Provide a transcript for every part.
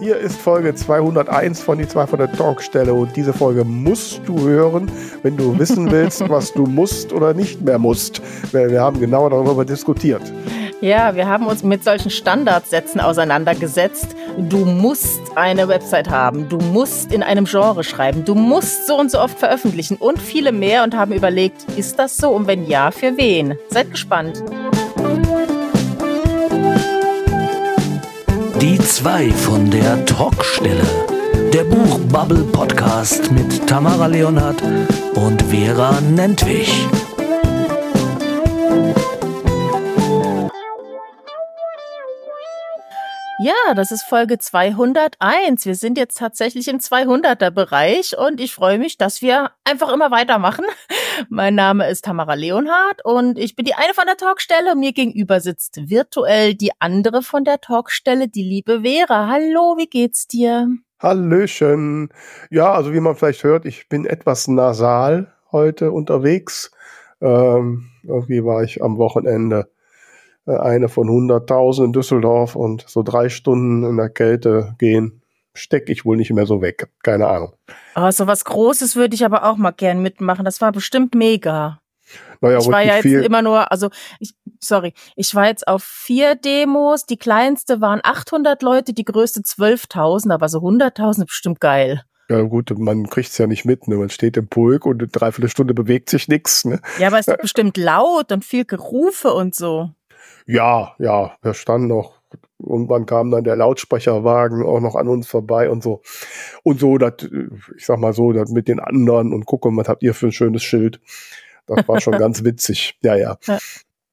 Hier ist Folge 201 von die 2 von der Talkstelle und diese Folge musst du hören, wenn du wissen willst, was du musst oder nicht mehr musst. Wir haben genau darüber diskutiert. Ja, wir haben uns mit solchen Standardsätzen auseinandergesetzt. Du musst eine Website haben, du musst in einem Genre schreiben, du musst so und so oft veröffentlichen und viele mehr und haben überlegt, ist das so und wenn ja, für wen? Seid gespannt. Die zwei von der Talkstelle. Der Buchbubble Podcast mit Tamara Leonhardt und Vera Nentwich. Ja, das ist Folge 201. Wir sind jetzt tatsächlich im 200er Bereich und ich freue mich, dass wir einfach immer weitermachen. Mein Name ist Tamara Leonhardt und ich bin die eine von der Talkstelle. Mir gegenüber sitzt virtuell die andere von der Talkstelle, die liebe Vera. Hallo, wie geht's dir? Hallöchen. Ja, also wie man vielleicht hört, ich bin etwas nasal heute unterwegs. Ähm, irgendwie war ich am Wochenende äh, eine von 100.000 in Düsseldorf und so drei Stunden in der Kälte gehen, stecke ich wohl nicht mehr so weg. Keine Ahnung. Oh, so was Großes würde ich aber auch mal gern mitmachen. Das war bestimmt mega. Naja, ich war ja jetzt viel. immer nur, also ich, sorry, ich war jetzt auf vier Demos. Die kleinste waren 800 Leute, die größte 12.000, aber so 100.000 bestimmt geil. Ja gut, man kriegt's ja nicht mit, ne? Man steht im Pulk und eine Dreiviertelstunde bewegt sich nichts, ne? Ja, aber es ist bestimmt laut und viel Gerufe und so. Ja, ja, wir standen noch. Irgendwann kam dann der Lautsprecherwagen auch noch an uns vorbei und so. Und so, das, ich sag mal so, das mit den anderen und gucken, was habt ihr für ein schönes Schild. Das war schon ganz witzig. Ja, ja. Ja.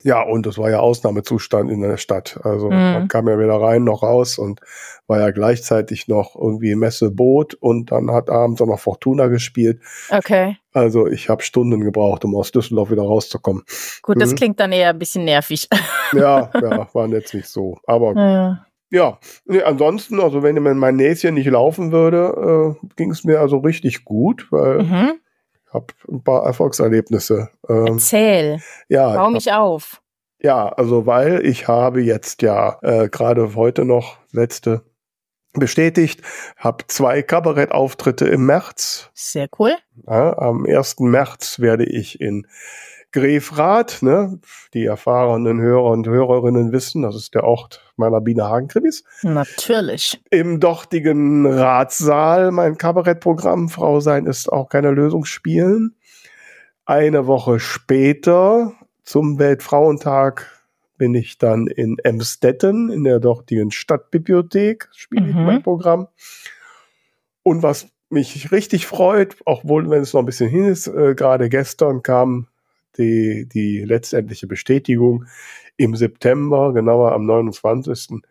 Ja, und das war ja Ausnahmezustand in der Stadt. Also Mhm. man kam ja weder rein noch raus und war ja gleichzeitig noch irgendwie Messe Boot und dann hat abends auch noch Fortuna gespielt. Okay, Also ich habe Stunden gebraucht, um aus Düsseldorf wieder rauszukommen. gut, das Mhm. klingt dann eher ein bisschen nervig. Ja, ja, war jetzt nicht so. Aber Ja. Ja, nee, ansonsten, also wenn mein Näschen nicht laufen würde, äh, ging es mir also richtig gut, weil Mhm. Ich habe ein paar Erfolgserlebnisse. Ähm, Erzähl, ja, bau ich mich auf. hab, ja, also weil ich habe jetzt ja äh, gerade heute noch letzte bestätigt, habe zwei Kabarettauftritte im März. Sehr cool. Ja, am 1. März werde ich in Grefrath, ne, die erfahrenen Hörer und Hörerinnen wissen, das ist der Ort meiner Biene Hagen-Krimis, Natürlich. im dortigen Ratssaal mein Kabarettprogramm Frau sein ist auch keine Lösung spielen. Eine Woche später zum Weltfrauentag bin ich dann in Emstetten in der dortigen Stadtbibliothek spiele ich Mhm. mein Programm. Und was mich richtig freut, auch wohl wenn es noch ein bisschen hin ist, äh, gerade gestern kam die, die letztendliche Bestätigung. Im September, genauer am 29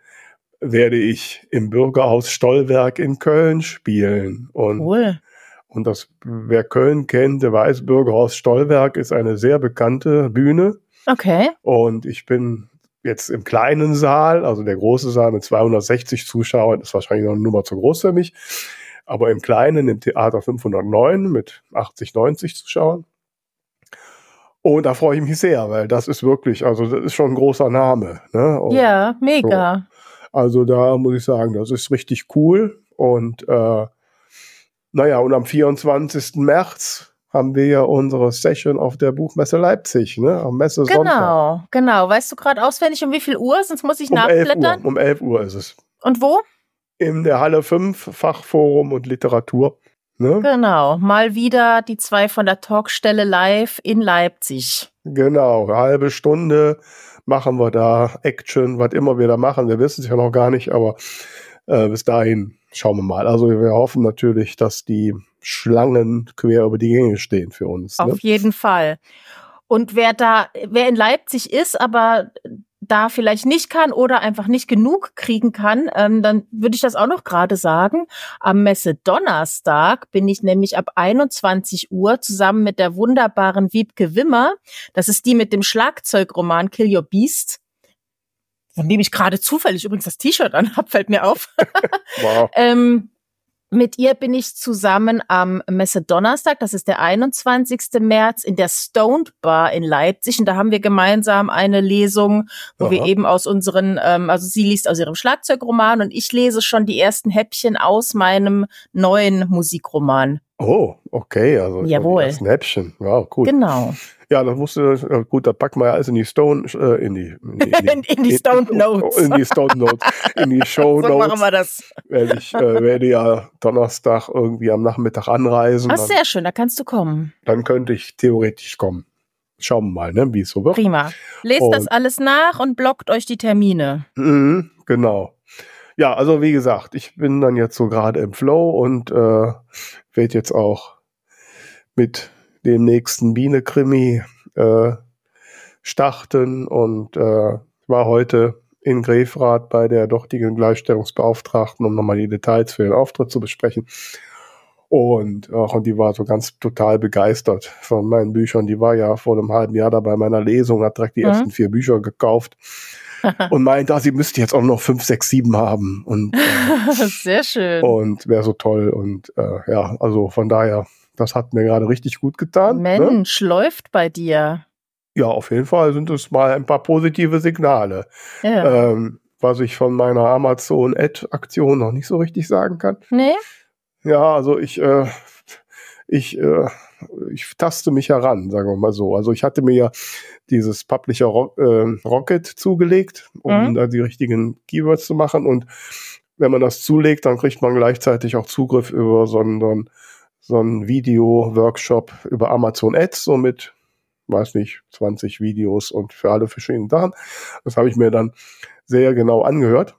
werde ich im Bürgerhaus Stollwerk in Köln spielen. Und, Cool. und das, wer Köln kennt, der weiß, Bürgerhaus Stollwerk ist eine sehr bekannte Bühne. Okay. Und ich bin jetzt im kleinen Saal, also der große Saal mit 260 Zuschauern ist wahrscheinlich noch eine Nummer zu groß für mich. Aber im kleinen, im Theater 509 mit 80, 90 Zuschauern. Und da freue ich mich sehr, weil das ist wirklich, also das ist schon ein großer Name. Ne? Und Ja, mega. also da muss ich sagen, das ist richtig cool. Und äh, naja, und am 24. März haben wir ja unsere Session auf der Buchmesse Leipzig, ne? Am Messe Sonntag. Genau, genau. Weißt du gerade auswendig, um wie viel Uhr? Sonst muss ich Um 11 nachblättern. Uhr, um 11 Uhr ist es. Und wo? In der Halle 5, Fachforum und Literatur. Ne? Genau. Mal wieder die zwei von der Talkstelle live in Leipzig. Genau, halbe Stunde machen wir da Action, was immer wir da machen. Wir wissen es ja noch gar nicht, aber äh, bis dahin schauen wir mal. Also wir hoffen natürlich, dass die Schlangen quer über die Gänge stehen für uns. Ne? Auf jeden Fall. Und wer da, wer in Leipzig ist, aber da vielleicht nicht kann oder einfach nicht genug kriegen kann, ähm, dann würde ich das auch noch gerade sagen. Am Messe Donnerstag bin ich nämlich ab 21 Uhr zusammen mit der wunderbaren Wiebke Wimmer. Das ist die mit dem Schlagzeugroman Kill Your Beast. Von dem ich gerade zufällig übrigens das T-Shirt anhab, fällt mir auf. Wow. Ähm, Mit ihr bin ich zusammen am Messe-Donnerstag, das ist der 21. März, in der Stoned Bar in Leipzig. Und da haben wir gemeinsam eine Lesung, wo Aha. wir eben aus unseren, ähm, also sie liest aus ihrem Schlagzeugroman und ich lese schon die ersten Häppchen aus meinem neuen Musikroman. Oh, okay, also Jawohl. das Häppchen. Wow, cool. Genau. Ja, das musste, äh, gut, da packen wir ja alles in die Stone, äh, in die, in die, In- in die Stone Notes. In die Stone Notes, in die Show So machen Notes. wir das. Weil ich äh, werde ja Donnerstag irgendwie am Nachmittag anreisen. Ach, dann, sehr schön, da kannst du kommen. dann könnte ich theoretisch kommen. Schauen wir mal, ne, wie es so wird. Prima. Lest Und- das alles nach und blockt euch die Termine. Mhm, genau. Ja, also wie gesagt, ich bin dann jetzt so gerade im Flow und äh, werde jetzt auch mit dem nächsten Biene-Krimi äh, starten und äh, war heute in Grefrath bei der dortigen Gleichstellungsbeauftragten, um nochmal die Details für den Auftritt zu besprechen. Und, ach, und die war so ganz total begeistert von meinen Büchern. Die war ja vor einem halben Jahr da bei meiner Lesung, hat direkt die Mhm. ersten vier Bücher gekauft und meint, ah, sie müsste jetzt auch noch fünf, sechs, sieben haben. Und, äh, Sehr schön. und wäre so toll. Und äh, ja, also von daher, das hat mir gerade richtig gut getan. Ne? Mensch, läuft bei dir. Ja, auf jeden Fall sind es mal ein paar positive Signale. Ja. Ähm, was ich von meiner Amazon-Ad-Aktion noch nicht so richtig sagen kann. nee? Ja, also ich, äh, ich, äh, ich taste mich heran, sagen wir mal so. Also ich hatte mir ja dieses Publisher Ro äh, Rocket zugelegt, um Mhm. da die richtigen Keywords zu machen. Und wenn man das zulegt, dann kriegt man gleichzeitig auch Zugriff über so einen, so einen, so einen Video-Workshop über Amazon Ads, so mit, weiß nicht, 20 Videos und für alle verschiedenen Sachen. Das habe ich mir dann sehr genau angehört.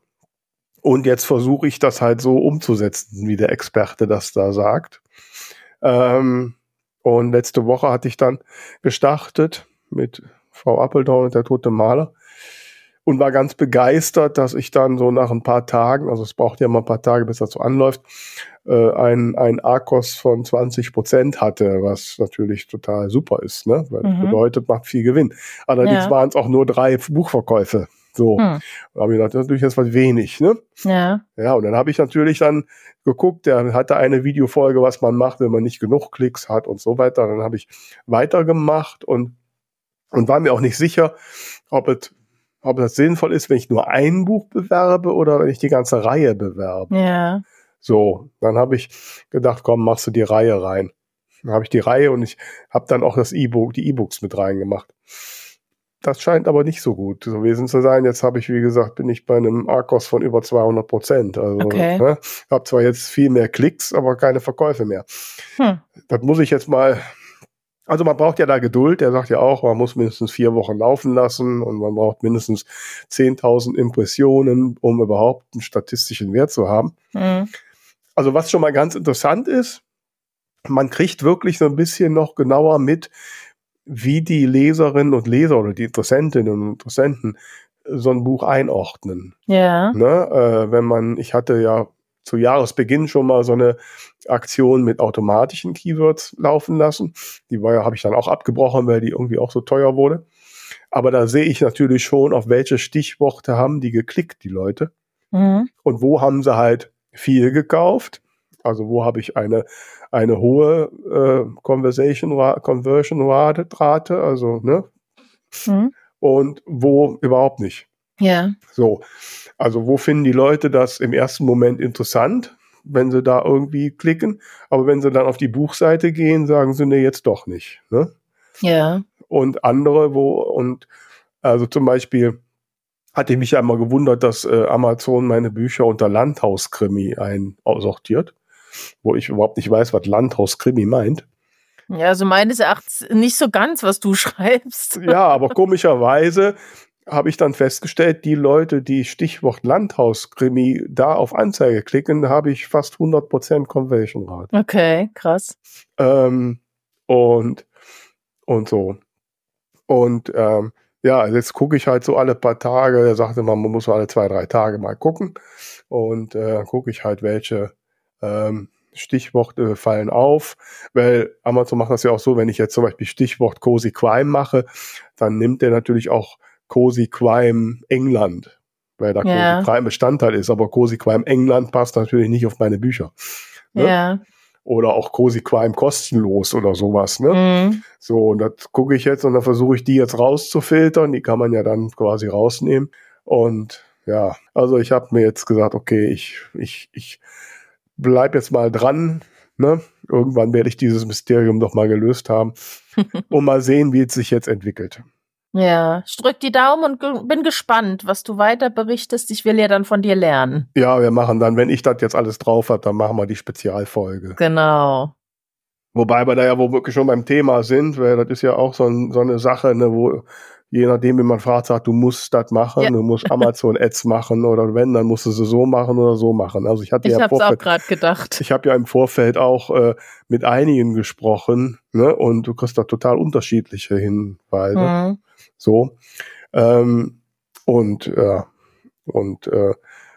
Und jetzt versuche ich das halt so umzusetzen, wie der Experte das da sagt. Ähm, und letzte Woche hatte ich dann gestartet mit Frau Appeldown und der tote Maler und war ganz begeistert, dass ich dann so nach ein paar Tagen, also es braucht ja mal ein paar Tage, bis das so anläuft, äh, ein, ein ARKOS von 20 Prozent hatte, was natürlich total super ist, ne? weil das Mhm. bedeutet, macht viel Gewinn. Allerdings Ja. waren es auch nur drei Buchverkäufe. So, Hm. da habe ich gedacht, das ist natürlich jetzt was wenig, ne? Ja. Ja, und dann habe ich natürlich dann geguckt, der hatte eine Videofolge, was man macht, wenn man nicht genug Klicks hat und so weiter. Dann habe ich weitergemacht und, und war mir auch nicht sicher, ob es, ob das sinnvoll ist, wenn ich nur ein Buch bewerbe oder wenn ich die ganze Reihe bewerbe. Ja. So, dann habe ich gedacht, komm, machst du die Reihe rein. Dann habe ich die Reihe und ich habe dann auch das E-Book, die E-Books mit reingemacht. Das scheint aber nicht so gut gewesen zu sein. Jetzt habe ich, wie gesagt, bin ich bei einem Arkos von über 200 Prozent. Also, Okay. ne, habe zwar jetzt viel mehr Klicks, aber keine Verkäufe mehr. Hm. Das muss ich jetzt mal. Also man braucht ja da Geduld. Er sagt ja auch, man muss mindestens vier Wochen laufen lassen und man braucht mindestens 10.000 Impressionen, um überhaupt einen statistischen Wert zu haben. Hm. Also was schon mal ganz interessant ist, man kriegt wirklich so ein bisschen noch genauer mit, wie die Leserinnen und Leser oder die Interessentinnen und Interessenten so ein Buch einordnen. Ja. Ne? Äh, wenn man, ich hatte ja zu Jahresbeginn schon mal so eine Aktion mit automatischen Keywords laufen lassen. Die war ja, habe ich dann auch abgebrochen, weil die irgendwie auch so teuer wurde. Aber da sehe ich natürlich schon, auf welche Stichworte haben die geklickt, die Leute Hm. und wo haben sie halt viel gekauft. Also wo habe ich eine, eine hohe äh, Conversation Conversion Rate, also ne, Hm. und wo überhaupt nicht. Ja. So, also wo finden die Leute das im ersten Moment interessant, wenn sie da irgendwie klicken, aber wenn sie dann auf die Buchseite gehen, sagen sie nee jetzt doch nicht. Ne? Ja. und andere, wo, und also zum Beispiel hatte ich mich ja immer gewundert, dass äh, Amazon meine Bücher unter Landhauskrimi einsortiert, wo ich überhaupt nicht weiß, was Landhauskrimi meint. Ja, also meines Erachtens nicht so ganz, was du schreibst. Ja, aber komischerweise habe ich dann festgestellt, die Leute, die Stichwort Landhauskrimi da auf Anzeige klicken, habe ich fast 100% Conversion Rate. Okay, krass. Ähm, und, und so. Und ähm, ja, jetzt gucke ich halt so alle paar Tage. Er sagte mal, man muss so alle zwei, drei Tage mal gucken. Und äh, gucke ich halt, welche ähm, Stichworte fallen auf. Weil Amazon macht das ja auch so, wenn ich jetzt zum Beispiel Stichwort Cozy Crime mache, dann nimmt er natürlich auch Cozy Crime England. Weil da Ja. Cozy Crime Bestandteil ist. Aber Cozy Crime England passt natürlich nicht auf meine Bücher. Ne? Ja. Oder auch Cozy Crime kostenlos oder sowas. Ne? Mhm. So, und das gucke ich jetzt und dann versuche ich die jetzt rauszufiltern. Die kann man ja dann quasi rausnehmen. Und ja, also ich habe mir jetzt gesagt, okay, ich, ich, ich bleib jetzt mal dran. Ne? Irgendwann werde ich dieses Mysterium doch mal gelöst haben und mal sehen, wie es sich jetzt entwickelt. Ja, ich drück die Daumen und ge bin gespannt, was du weiter berichtest. Ich will ja dann von dir lernen. Ja, wir machen dann, wenn ich das jetzt alles drauf habe, dann machen wir die Spezialfolge. Genau. Wobei wir da ja wohl wirklich schon beim Thema sind, weil das ist ja auch so, ein, so eine Sache, ne, wo je nachdem, wie man fragt, sagt, du musst das machen, ja. du musst Amazon Ads machen oder wenn, dann musst du sie so machen oder so machen. Also ich hatte ich ja hab's Vorfeld, auch gerade gedacht. Ich habe ja im Vorfeld auch äh, mit einigen gesprochen, ne, und du kriegst da total unterschiedliche Hinweise. Mhm. So. Ähm, und äh, und äh,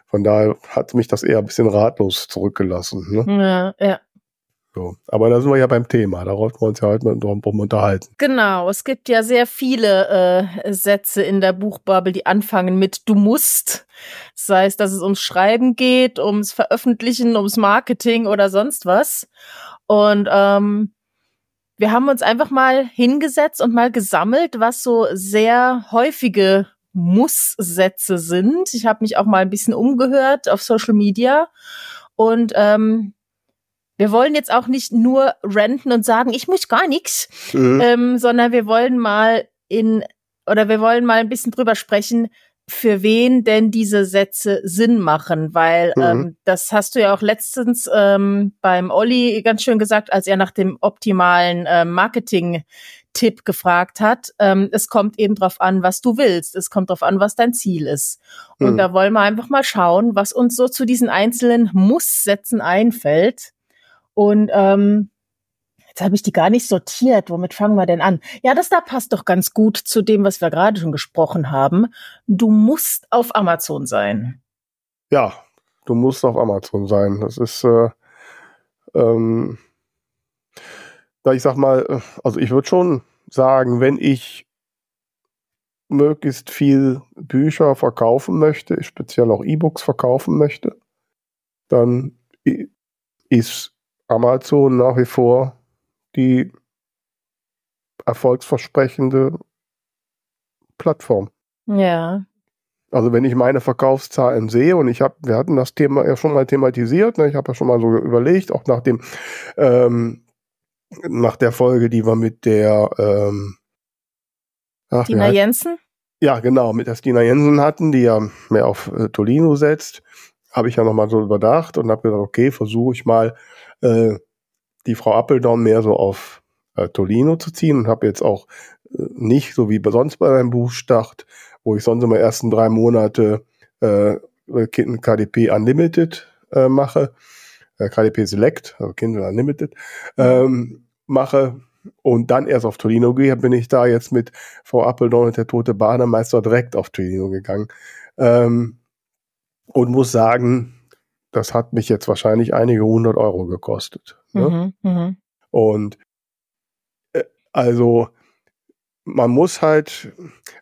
von daher hat mich das eher ein bisschen ratlos zurückgelassen. Ne? Ja, ja. So. Aber da sind wir ja beim Thema, da wollten wir uns ja heute mal drum unterhalten. Genau, es gibt ja sehr viele äh, Sätze in der Buchbubble, die anfangen mit du musst. Sei es, dass es ums Schreiben geht, ums Veröffentlichen, ums Marketing oder sonst was. Und ähm, wir haben uns einfach mal hingesetzt und mal gesammelt, was so sehr häufige Muss-Sätze sind. Ich habe mich auch mal ein bisschen umgehört auf Social Media und ähm, wir wollen jetzt auch nicht nur renten und sagen, ich muss gar nichts, mhm. ähm, sondern wir wollen mal in oder wir wollen mal ein bisschen drüber sprechen, für wen denn diese Sätze Sinn machen, weil mhm. ähm, das hast du ja auch letztens ähm, beim Olli ganz schön gesagt, als er nach dem optimalen äh, Marketing Tipp gefragt hat. Ähm, es kommt eben drauf an, was du willst. Es kommt drauf an, was dein Ziel ist. Und mhm. da wollen wir einfach mal schauen, was uns so zu diesen einzelnen Muss-Sätzen einfällt. Und ähm, Jetzt habe ich die gar nicht sortiert. Womit fangen wir denn an? Ja, das da passt doch ganz gut zu dem, was wir gerade schon gesprochen haben. Du musst auf Amazon sein. Ja, du musst auf Amazon sein. Das ist, äh, ähm, da ich sag mal, äh, also ich würde schon sagen, wenn ich möglichst viel Bücher verkaufen möchte, speziell auch E-Books verkaufen möchte, dann ist Amazon nach wie vor die erfolgsversprechende Plattform. Ja. Also wenn ich meine Verkaufszahlen sehe und ich habe, wir hatten das Thema ja schon mal thematisiert, ne, ich habe ja schon mal so überlegt, auch nach dem, ähm, nach der Folge, die wir mit der ähm, ach, Stina Jensen? Ja, genau, mit der Stina Jensen hatten, die ja mehr auf äh, Tolino setzt, habe ich ja nochmal so überdacht und habe gesagt, okay, versuche ich mal äh, die Frau Appeldown mehr so auf äh, Tolino zu ziehen und habe jetzt auch äh, nicht, so wie sonst bei meinem Buchstart, wo ich sonst immer ersten drei Monate äh, KDP Unlimited äh, mache, äh, KDP Select, also Kindle Unlimited, ähm, mache und dann erst auf Tolino gehe, bin ich da jetzt mit Frau Appeldown und der tote Bademeister direkt auf Tolino gegangen. Ähm, und muss sagen, das hat mich jetzt wahrscheinlich einige hundert Euro gekostet. Ne? Mhm, mh. Und äh, also man muss halt,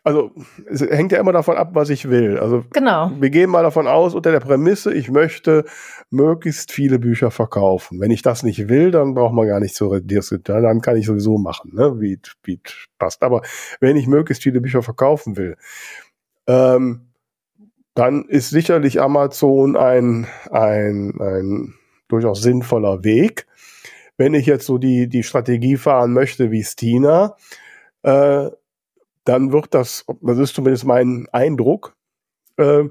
also es hängt ja immer davon ab, was ich will. Also genau. wir gehen mal davon aus, unter der Prämisse, ich möchte möglichst viele Bücher verkaufen. Wenn ich das nicht will, dann braucht man gar nicht zu diskutieren, dann kann ich sowieso machen, ne? wie es passt. Aber wenn ich möglichst viele Bücher verkaufen will, ähm, dann ist sicherlich Amazon ein, ein, ein durchaus sinnvoller Weg. Wenn ich jetzt so die, die Strategie fahren möchte wie Stina, äh, dann wird das, das ist zumindest mein Eindruck, äh,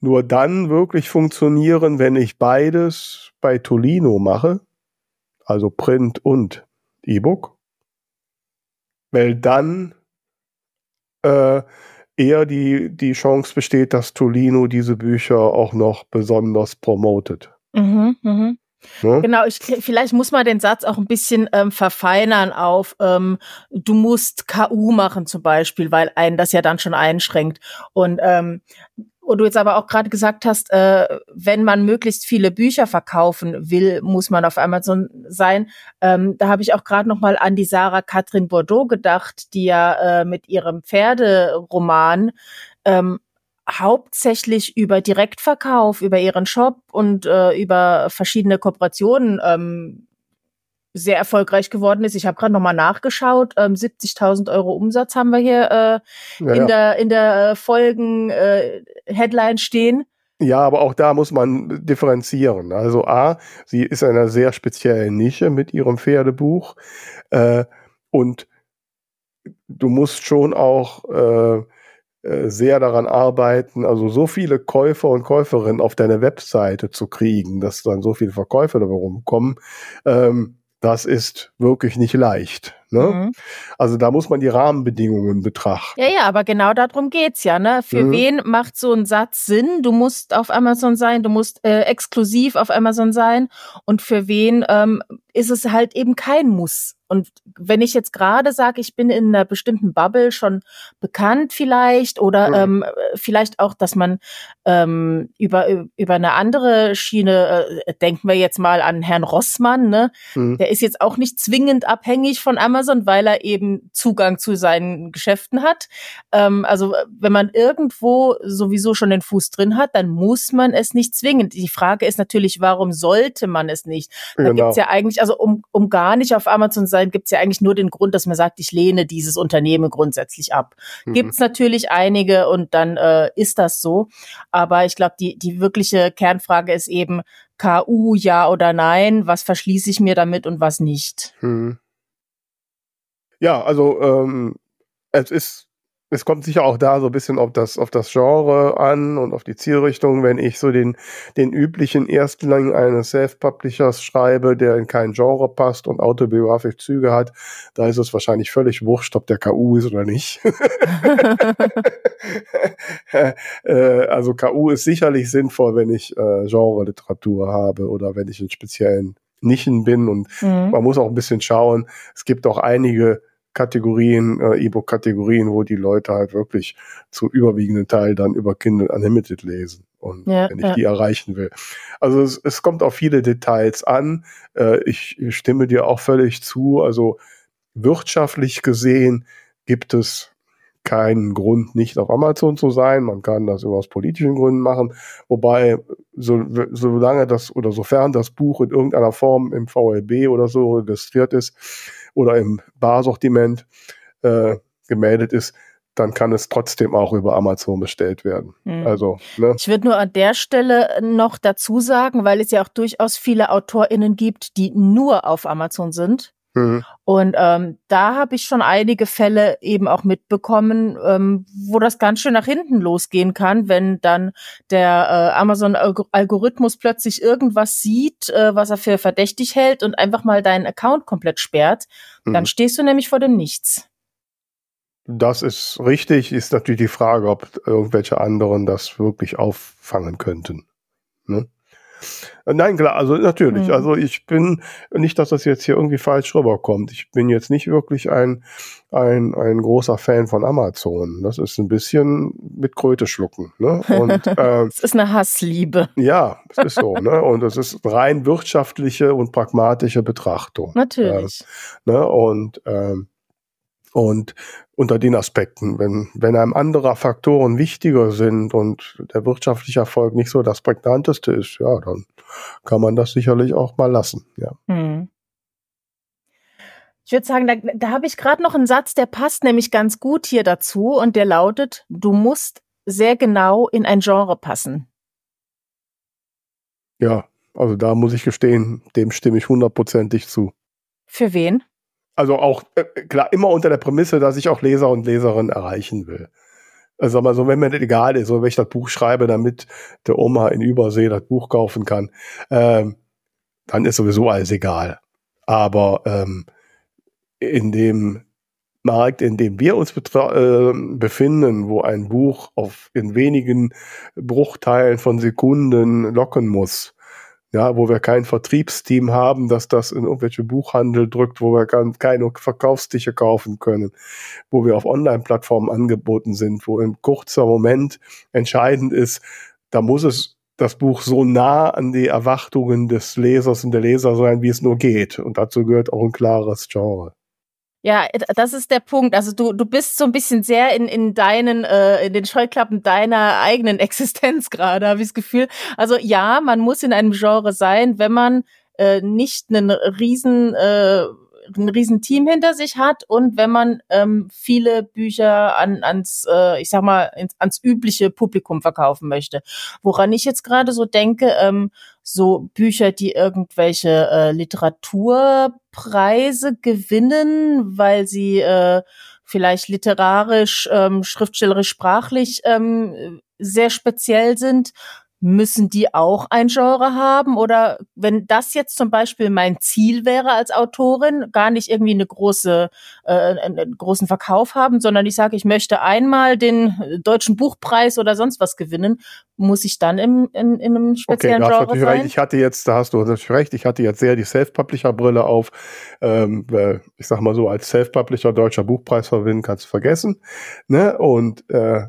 nur dann wirklich funktionieren, wenn ich beides bei Tolino mache, also Print und E-Book, weil dann äh, eher die, die Chance besteht, dass Tolino diese Bücher auch noch besonders promotet. Mhm, mh. Ne? Genau, ich, vielleicht muss man den Satz auch ein bisschen ähm, verfeinern auf, ähm, du musst KU machen zum Beispiel, weil einen das ja dann schon einschränkt. Und ähm, und du jetzt aber auch gerade gesagt hast, äh, wenn man möglichst viele Bücher verkaufen will, muss man auf Amazon sein. Ähm, da habe ich auch gerade noch mal an die Sarah Catherine Bordeaux gedacht, die ja äh, mit ihrem Pferderoman ähm, hauptsächlich über Direktverkauf, über ihren Shop und äh, über verschiedene Kooperationen ähm, sehr erfolgreich geworden ist. Ich habe gerade nochmal nachgeschaut. Ähm, 70.000 Euro Umsatz haben wir hier äh, ja, in, ja. Der, in der Folgen äh, Headline stehen. Ja, aber auch da muss man differenzieren. Also A, sie ist in einer sehr speziellen Nische mit ihrem Pferdebuch äh, und du musst schon auch äh, äh, sehr daran arbeiten, also so viele Käufer und Käuferinnen auf deine Webseite zu kriegen, dass dann so viele Verkäufer darum kommen. Ähm, das ist wirklich nicht leicht. Ne? Mhm. Also da muss man die Rahmenbedingungen betrachten. Ja, ja, aber genau darum geht's ja. Ne? Für mhm. wen macht so ein Satz Sinn? Du musst auf Amazon sein, du musst äh, exklusiv auf Amazon sein. Und für wen ähm, ist es halt eben kein Muss. Und wenn ich jetzt gerade sage, ich bin in einer bestimmten Bubble schon bekannt vielleicht oder mhm. ähm, vielleicht auch, dass man ähm, über, über eine andere Schiene, äh, denken wir jetzt mal an Herrn Rossmann, ne? Mhm. der ist jetzt auch nicht zwingend abhängig von Amazon, weil er eben Zugang zu seinen Geschäften hat. Ähm, also wenn man irgendwo sowieso schon den Fuß drin hat, dann muss man es nicht zwingend. Die Frage ist natürlich, warum sollte man es nicht? Da genau. gibt's ja eigentlich, also um, um gar nicht auf Amazon zu sein, gibt's ja eigentlich nur den Grund, dass man sagt, ich lehne dieses Unternehmen grundsätzlich ab. Mhm. Gibt's natürlich einige und dann äh, ist das so. Aber ich glaube, die, die wirkliche Kernfrage ist eben, KU ja oder nein, was verschließe ich mir damit und was nicht. Mhm. Ja, also ähm, es ist es kommt sicher auch da so ein bisschen auf das, auf das Genre an und auf die Zielrichtung. Wenn ich so den, den üblichen Erstling eines Self-Publishers schreibe, der in kein Genre passt und autobiografisch Züge hat, da ist es wahrscheinlich völlig wurscht, ob der KU ist oder nicht. Äh, also KU ist sicherlich sinnvoll, wenn ich äh, Genre-Literatur habe oder wenn ich in speziellen Nischen bin und mhm. man muss auch ein bisschen schauen. Es gibt auch einige Kategorien, äh, E-Book-Kategorien, wo die Leute halt wirklich zu überwiegenden Teil dann über Kindle Unlimited lesen und ja, wenn ich ja. die erreichen will. Also es, es, kommt auf viele Details an. Äh, ich, stimme dir auch völlig zu. Also wirtschaftlich gesehen gibt es keinen Grund, nicht auf Amazon zu sein. Man kann das aus politischen Gründen machen. Wobei, so, solange das oder sofern das Buch in irgendeiner Form im VLB oder so registriert ist, oder im Barsortiment äh, gemeldet ist, dann kann es trotzdem auch über Amazon bestellt werden. Mhm. Also, ne? Ich würde nur an der Stelle noch dazu sagen, weil es ja auch durchaus viele AutorInnen gibt, die nur auf Amazon sind. Mhm. Und ähm, da habe ich schon einige Fälle eben auch mitbekommen, ähm, wo das ganz schön nach hinten losgehen kann, wenn dann der äh, Amazon-Algorithmus plötzlich irgendwas sieht, äh, was er für verdächtig hält und einfach mal deinen Account komplett sperrt. Mhm. Dann stehst du nämlich vor dem Nichts. Das ist richtig, ist natürlich die Frage, ob irgendwelche anderen das wirklich auffangen könnten. Ne? Äh, nein, klar, also natürlich. Mhm. Also ich bin, nicht, dass das jetzt hier irgendwie falsch rüberkommt. Ich bin jetzt nicht wirklich ein, ein, ein großer Fan von Amazon. Das ist ein bisschen mit Kröte schlucken. Ne? Und, äh, es ist eine Hassliebe. Ja, es ist so. ne? Und es ist rein wirtschaftliche und pragmatische Betrachtung. Natürlich. Äh, ne? Und ähm, und unter den Aspekten, wenn, wenn einem andere Faktoren wichtiger sind und der wirtschaftliche Erfolg nicht so das prägnanteste ist, ja, dann kann man das sicherlich auch mal lassen, ja. Hm. Ich würde sagen, da, da habe ich gerade noch einen Satz, der passt nämlich ganz gut hier dazu und der lautet, du musst sehr genau in ein Genre passen. Ja, also da muss ich gestehen, dem stimme ich hundertprozentig zu. Für wen? Also auch, äh, klar, immer unter der Prämisse, dass ich auch Leser und Leserinnen erreichen will. Also mal so, wenn mir das egal ist, so wenn ich das Buch schreibe, damit der Oma in Übersee das Buch kaufen kann, ähm, dann ist sowieso alles egal. Aber ähm, in dem Markt, in dem wir uns äh, befinden, wo ein Buch auf in wenigen Bruchteilen von Sekunden locken muss, ja, wo wir kein Vertriebsteam haben, dass das in irgendwelche Buchhandel drückt, wo wir keine Verkaufstische kaufen können, wo wir auf Online-Plattformen angeboten sind, wo ein kurzer Moment entscheidend ist, da muss es das Buch so nah an die Erwartungen des Lesers und der Leser sein, wie es nur geht. Und dazu gehört auch ein klares Genre. Ja, das ist der Punkt. Also du, du bist so ein bisschen sehr in, in deinen, äh, in den Scheuklappen deiner eigenen Existenz gerade, habe ich das Gefühl. Also ja, man muss in einem Genre sein, wenn man äh, nicht einen riesen äh, ein riesen Team hinter sich hat und wenn man ähm, viele Bücher an, ans, äh, ich sag mal, ins, ans übliche Publikum verkaufen möchte. Woran ich jetzt gerade so denke, ähm, so Bücher, die irgendwelche äh, Literaturpreise gewinnen, weil sie äh, vielleicht literarisch, ähm, schriftstellerisch, sprachlich ähm, sehr speziell sind müssen die auch ein Genre haben? Oder wenn das jetzt zum Beispiel mein Ziel wäre als Autorin, gar nicht irgendwie eine große, äh, einen großen Verkauf haben, sondern ich sage, ich möchte einmal den deutschen Buchpreis oder sonst was gewinnen, muss ich dann im, in, in einem speziellen okay, Genre sein? Recht. Ich hatte jetzt, da hast du natürlich recht, ich hatte jetzt sehr die Self-Publisher-Brille auf. Ähm, ich sag mal so, als Self-Publisher deutscher Buchpreis verwinnen kannst du vergessen. Ne? Und äh,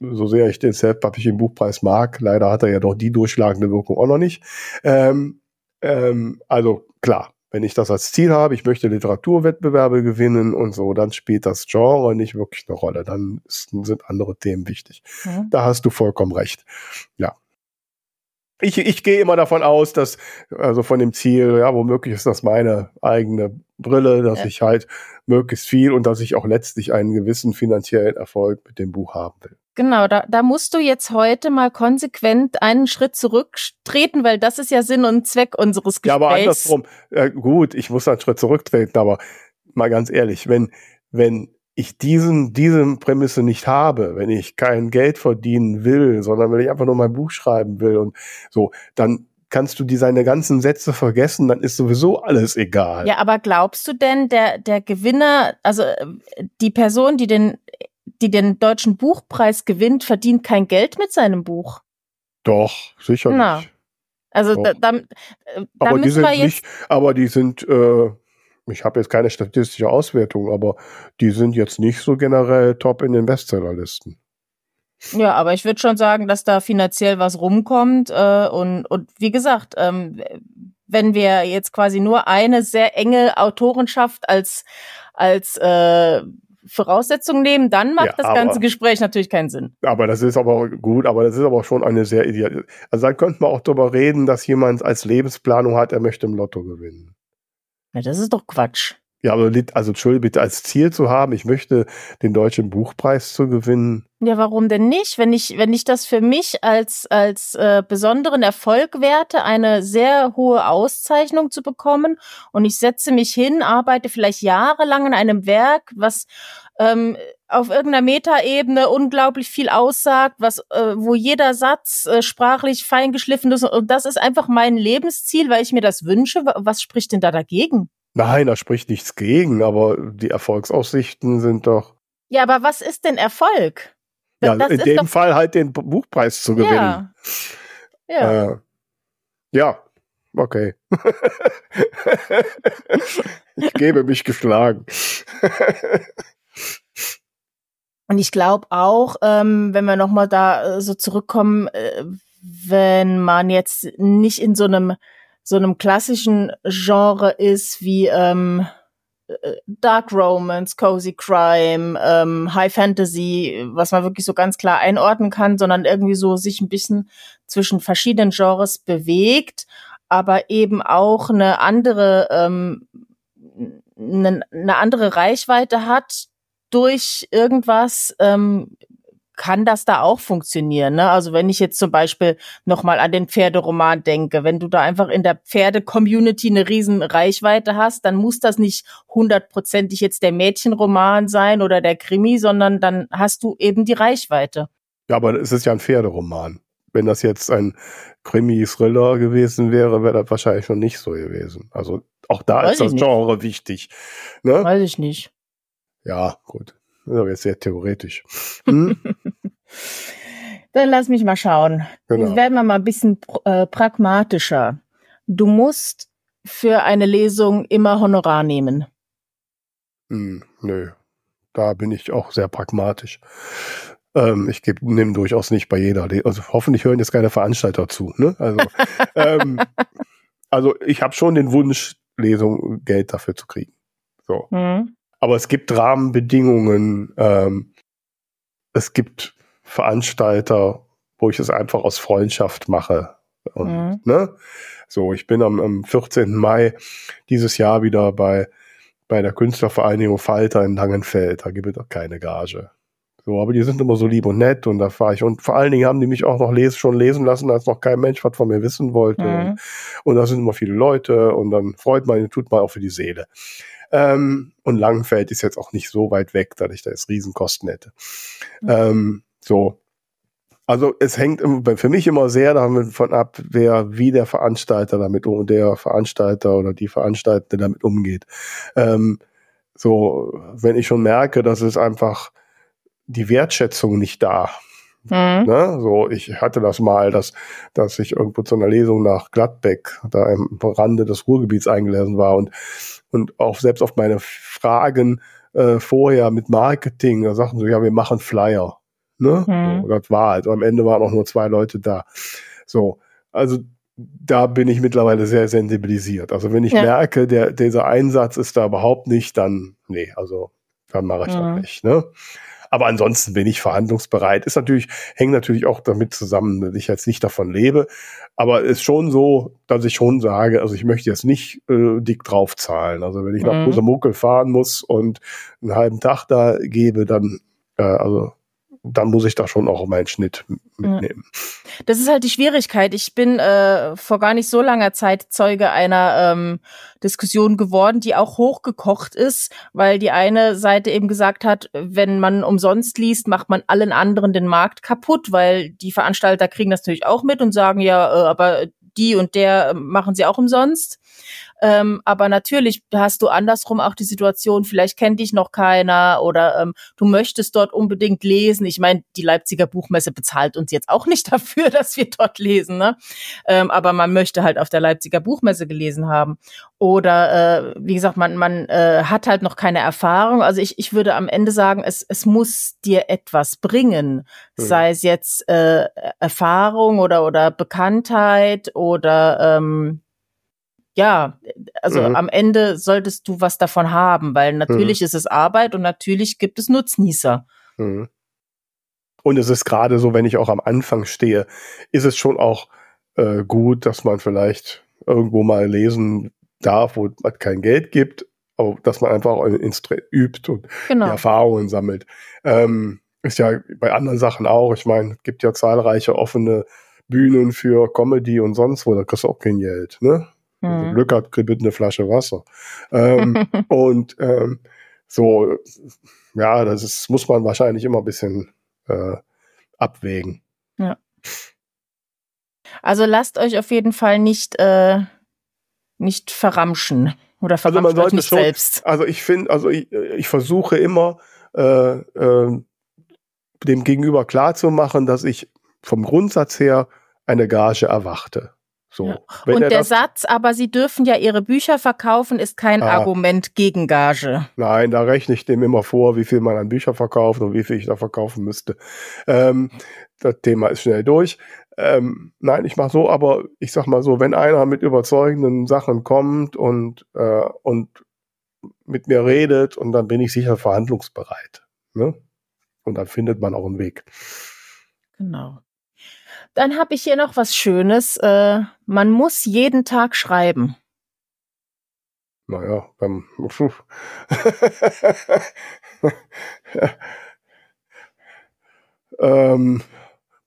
so sehr ich den Self-Publishing Buchpreis mag, leider hat er ja doch die durchschlagende Wirkung auch noch nicht. Ähm, ähm, also klar, wenn ich das als Ziel habe, ich möchte Literaturwettbewerbe gewinnen und so, dann spielt das Genre nicht wirklich eine Rolle. Dann ist, sind andere Themen wichtig. Mhm. Da hast du vollkommen recht. Ja. Ich, ich gehe immer davon aus, dass, also von dem Ziel, ja, womöglich ist das meine eigene Brille, dass ja. ich halt möglichst viel und dass ich auch letztlich einen gewissen finanziellen Erfolg mit dem Buch haben will. Genau, da, da musst du jetzt heute mal konsequent einen Schritt zurücktreten, weil das ist ja Sinn und Zweck unseres Gesprächs. Ja, aber andersrum, äh, gut, ich muss einen Schritt zurücktreten, aber mal ganz ehrlich, wenn, wenn ich diesen, diese Prämisse nicht habe, wenn ich kein Geld verdienen will, sondern wenn ich einfach nur mein Buch schreiben will und so, dann kannst du die seine ganzen Sätze vergessen, dann ist sowieso alles egal. Ja, aber glaubst du denn, der, der Gewinner, also äh, die Person, die den die den deutschen Buchpreis gewinnt, verdient kein Geld mit seinem Buch. Doch, sicher Na. Also da, da, äh, da aber die sind nicht, aber die sind, äh, ich habe jetzt keine statistische Auswertung, aber die sind jetzt nicht so generell top in den Bestsellerlisten. Ja, aber ich würde schon sagen, dass da finanziell was rumkommt äh, und und wie gesagt, ähm, wenn wir jetzt quasi nur eine sehr enge Autorenschaft als als äh, Voraussetzung nehmen, dann macht ja, das ganze aber, Gespräch natürlich keinen Sinn. Aber das ist aber gut, aber das ist aber schon eine sehr ideal. Also dann könnte man auch darüber reden, dass jemand als Lebensplanung hat, er möchte im Lotto gewinnen. Ja, das ist doch Quatsch. Ja, aber also Entschuldigung, bitte als Ziel zu haben, ich möchte den deutschen Buchpreis zu gewinnen. Ja, warum denn nicht? Wenn ich, wenn ich das für mich als, als äh, besonderen Erfolg werte, eine sehr hohe Auszeichnung zu bekommen und ich setze mich hin, arbeite vielleicht jahrelang an einem Werk, was ähm, auf irgendeiner Metaebene unglaublich viel aussagt, was, äh, wo jeder Satz äh, sprachlich feingeschliffen ist und das ist einfach mein Lebensziel, weil ich mir das wünsche. Was spricht denn da dagegen? Nein, da spricht nichts gegen, aber die Erfolgsaussichten sind doch. Ja, aber was ist denn Erfolg? Ja, das in dem Fall halt den Buchpreis zu gewinnen. Ja. Ja, äh, ja. okay. ich gebe mich geschlagen. Und ich glaube auch, ähm, wenn wir nochmal da äh, so zurückkommen, äh, wenn man jetzt nicht in so einem so einem klassischen Genre ist wie ähm, äh, Dark Romance, Cozy Crime, ähm, High Fantasy, was man wirklich so ganz klar einordnen kann, sondern irgendwie so sich ein bisschen zwischen verschiedenen Genres bewegt, aber eben auch eine andere ähm, eine, eine andere Reichweite hat durch irgendwas, ähm, kann das da auch funktionieren. Ne? Also wenn ich jetzt zum Beispiel nochmal an den Pferderoman denke, wenn du da einfach in der Pferde-Community eine riesen Reichweite hast, dann muss das nicht hundertprozentig jetzt der Mädchenroman sein oder der Krimi, sondern dann hast du eben die Reichweite. Ja, aber es ist ja ein Pferderoman. Wenn das jetzt ein Krimi-Thriller gewesen wäre, wäre das wahrscheinlich schon nicht so gewesen. Also auch da Weiß ist das Genre wichtig. Ne? Weiß ich nicht. Ja, gut. Das ist aber jetzt sehr theoretisch. Hm? Dann lass mich mal schauen. Genau. Jetzt werden wir mal ein bisschen äh, pragmatischer. Du musst für eine Lesung immer Honorar nehmen. Hm, nö, da bin ich auch sehr pragmatisch. Ähm, ich nehme durchaus nicht bei jeder. Lesung. Also hoffentlich hören jetzt keine Veranstalter zu. Ne? Also, ähm, also ich habe schon den Wunsch, Lesung Geld dafür zu kriegen. So. Mhm. Aber es gibt Rahmenbedingungen, ähm, es gibt Veranstalter, wo ich es einfach aus Freundschaft mache. Und, mhm. ne? So, ich bin am, am 14. Mai dieses Jahr wieder bei, bei der Künstlervereinigung Falter in Langenfeld. Da gibt es auch keine Gage. So, aber die sind immer so lieb und nett und da fahre ich. Und vor allen Dingen haben die mich auch noch les schon lesen lassen, als noch kein Mensch was von mir wissen wollte. Mhm. Und, und da sind immer viele Leute und dann freut man, tut man auch für die Seele. Ähm, und Langenfeld ist jetzt auch nicht so weit weg, dass ich da jetzt Riesenkosten hätte. Mhm. Ähm, so. Also es hängt für mich immer sehr davon ab, wer, wie der Veranstalter damit um, der Veranstalter oder die Veranstalter damit umgeht. Ähm, so, wenn ich schon merke, dass es einfach die Wertschätzung nicht da. Mhm. Ne? So, ich hatte das mal, dass, dass ich irgendwo zu einer Lesung nach Gladbeck, da am Rande des Ruhrgebiets eingeladen war und, und auch selbst auf meine Fragen äh, vorher mit Marketing, da sagten sie, ja, wir machen Flyer. Ne? Mhm. So, das war halt. Am Ende waren auch nur zwei Leute da. So, also da bin ich mittlerweile sehr sensibilisiert. Also wenn ich ja. merke, der, dieser Einsatz ist da überhaupt nicht, dann, nee, also dann mache ich mhm. das nicht. Ne? Aber ansonsten bin ich verhandlungsbereit. Ist natürlich, hängt natürlich auch damit zusammen, dass ich jetzt nicht davon lebe. Aber ist schon so, dass ich schon sage, also ich möchte jetzt nicht äh, dick drauf zahlen. Also wenn ich nach mhm. fahren muss und einen halben Tag da gebe, dann, äh, also dann muss ich da schon auch meinen Schnitt mitnehmen. Das ist halt die Schwierigkeit. Ich bin äh, vor gar nicht so langer Zeit Zeuge einer ähm, Diskussion geworden, die auch hochgekocht ist, weil die eine Seite eben gesagt hat, wenn man umsonst liest, macht man allen anderen den Markt kaputt, weil die Veranstalter kriegen das natürlich auch mit und sagen ja, äh, aber die und der machen sie auch umsonst. Ähm, aber natürlich hast du andersrum auch die Situation, vielleicht kennt dich noch keiner oder ähm, du möchtest dort unbedingt lesen. Ich meine, die Leipziger Buchmesse bezahlt uns jetzt auch nicht dafür, dass wir dort lesen, ne? Ähm, aber man möchte halt auf der Leipziger Buchmesse gelesen haben. Oder äh, wie gesagt, man, man äh, hat halt noch keine Erfahrung. Also ich, ich würde am Ende sagen, es, es muss dir etwas bringen. Mhm. Sei es jetzt äh, Erfahrung oder, oder Bekanntheit oder ähm, ja, also mhm. am Ende solltest du was davon haben, weil natürlich mhm. ist es Arbeit und natürlich gibt es Nutznießer. Mhm. Und es ist gerade so, wenn ich auch am Anfang stehe, ist es schon auch äh, gut, dass man vielleicht irgendwo mal lesen darf, wo es kein Geld gibt, aber dass man einfach auch übt und genau. Erfahrungen sammelt. Ähm, ist ja bei anderen Sachen auch. Ich meine, es gibt ja zahlreiche offene Bühnen für Comedy und sonst wo, da kriegst du auch kein Geld, ne? Mhm. Glück hat, kriegt eine Flasche Wasser. Ähm, und ähm, so, ja, das ist, muss man wahrscheinlich immer ein bisschen äh, abwägen. Ja. Also lasst euch auf jeden Fall nicht, äh, nicht verramschen oder verramschen also man sollte nicht schon, selbst. Also ich finde, also ich, ich versuche immer äh, äh, dem Gegenüber klarzumachen, dass ich vom Grundsatz her eine Gage erwarte. So, ja. Und der Satz, aber Sie dürfen ja Ihre Bücher verkaufen, ist kein ah, Argument gegen Gage. Nein, da rechne ich dem immer vor, wie viel man an Bücher verkauft und wie viel ich da verkaufen müsste. Ähm, das Thema ist schnell durch. Ähm, nein, ich mache so, aber ich sag mal so, wenn einer mit überzeugenden Sachen kommt und, äh, und mit mir redet, und dann bin ich sicher verhandlungsbereit. Ne? Und dann findet man auch einen Weg. Genau. Dann habe ich hier noch was Schönes. Äh, man muss jeden Tag schreiben. Naja, beim. ähm,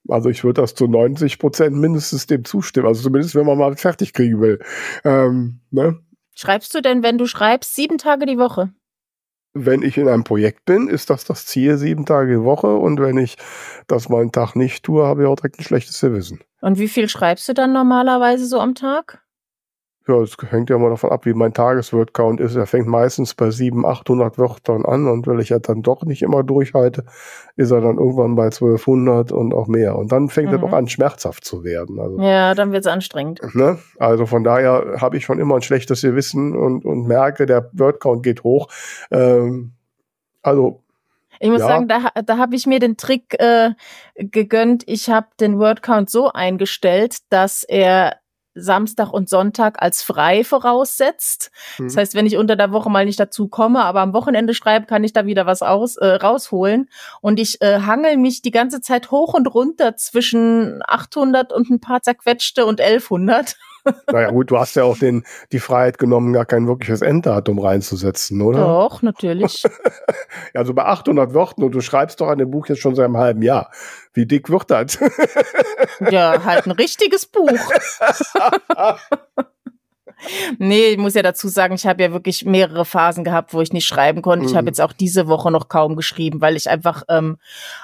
also ich würde das zu 90 Prozent mindestens dem zustimmen. Also zumindest, wenn man mal fertig kriegen will. Ähm, ne? Schreibst du denn, wenn du schreibst, sieben Tage die Woche? Wenn ich in einem Projekt bin, ist das das Ziel sieben Tage die Woche und wenn ich das mal einen Tag nicht tue, habe ich auch direkt ein schlechtes Gewissen. Und wie viel schreibst du dann normalerweise so am Tag? Ja, es hängt ja immer davon ab, wie mein Tagesword-Count ist. Er fängt meistens bei 700, 800 Wörtern an und weil ich ja dann doch nicht immer durchhalte, ist er dann irgendwann bei 1200 und auch mehr. Und dann fängt mhm. er doch an, schmerzhaft zu werden. Also, ja, dann wird es anstrengend. Ne? Also von daher habe ich schon immer ein schlechtes Gewissen und, und merke, der Word-Count geht hoch. Ähm, also ich muss ja. sagen, da, da habe ich mir den Trick äh, gegönnt. Ich habe den Wordcount so eingestellt, dass er Samstag und Sonntag als frei voraussetzt. Mhm. Das heißt, wenn ich unter der Woche mal nicht dazu komme, aber am Wochenende schreibe, kann ich da wieder was aus, äh, rausholen. Und ich äh, hangel mich die ganze Zeit hoch und runter zwischen 800 und ein paar zerquetschte und 1100. Naja gut, du hast ja auch den, die Freiheit genommen, gar kein wirkliches Enddatum reinzusetzen, oder? Doch, natürlich. also bei 800 Wörtern und du schreibst doch an dem Buch jetzt schon seit einem halben Jahr. Wie dick wird das? ja, halt ein richtiges Buch. Nee, ich muss ja dazu sagen, ich habe ja wirklich mehrere Phasen gehabt, wo ich nicht schreiben konnte. Mhm. Ich habe jetzt auch diese Woche noch kaum geschrieben, weil ich einfach ähm,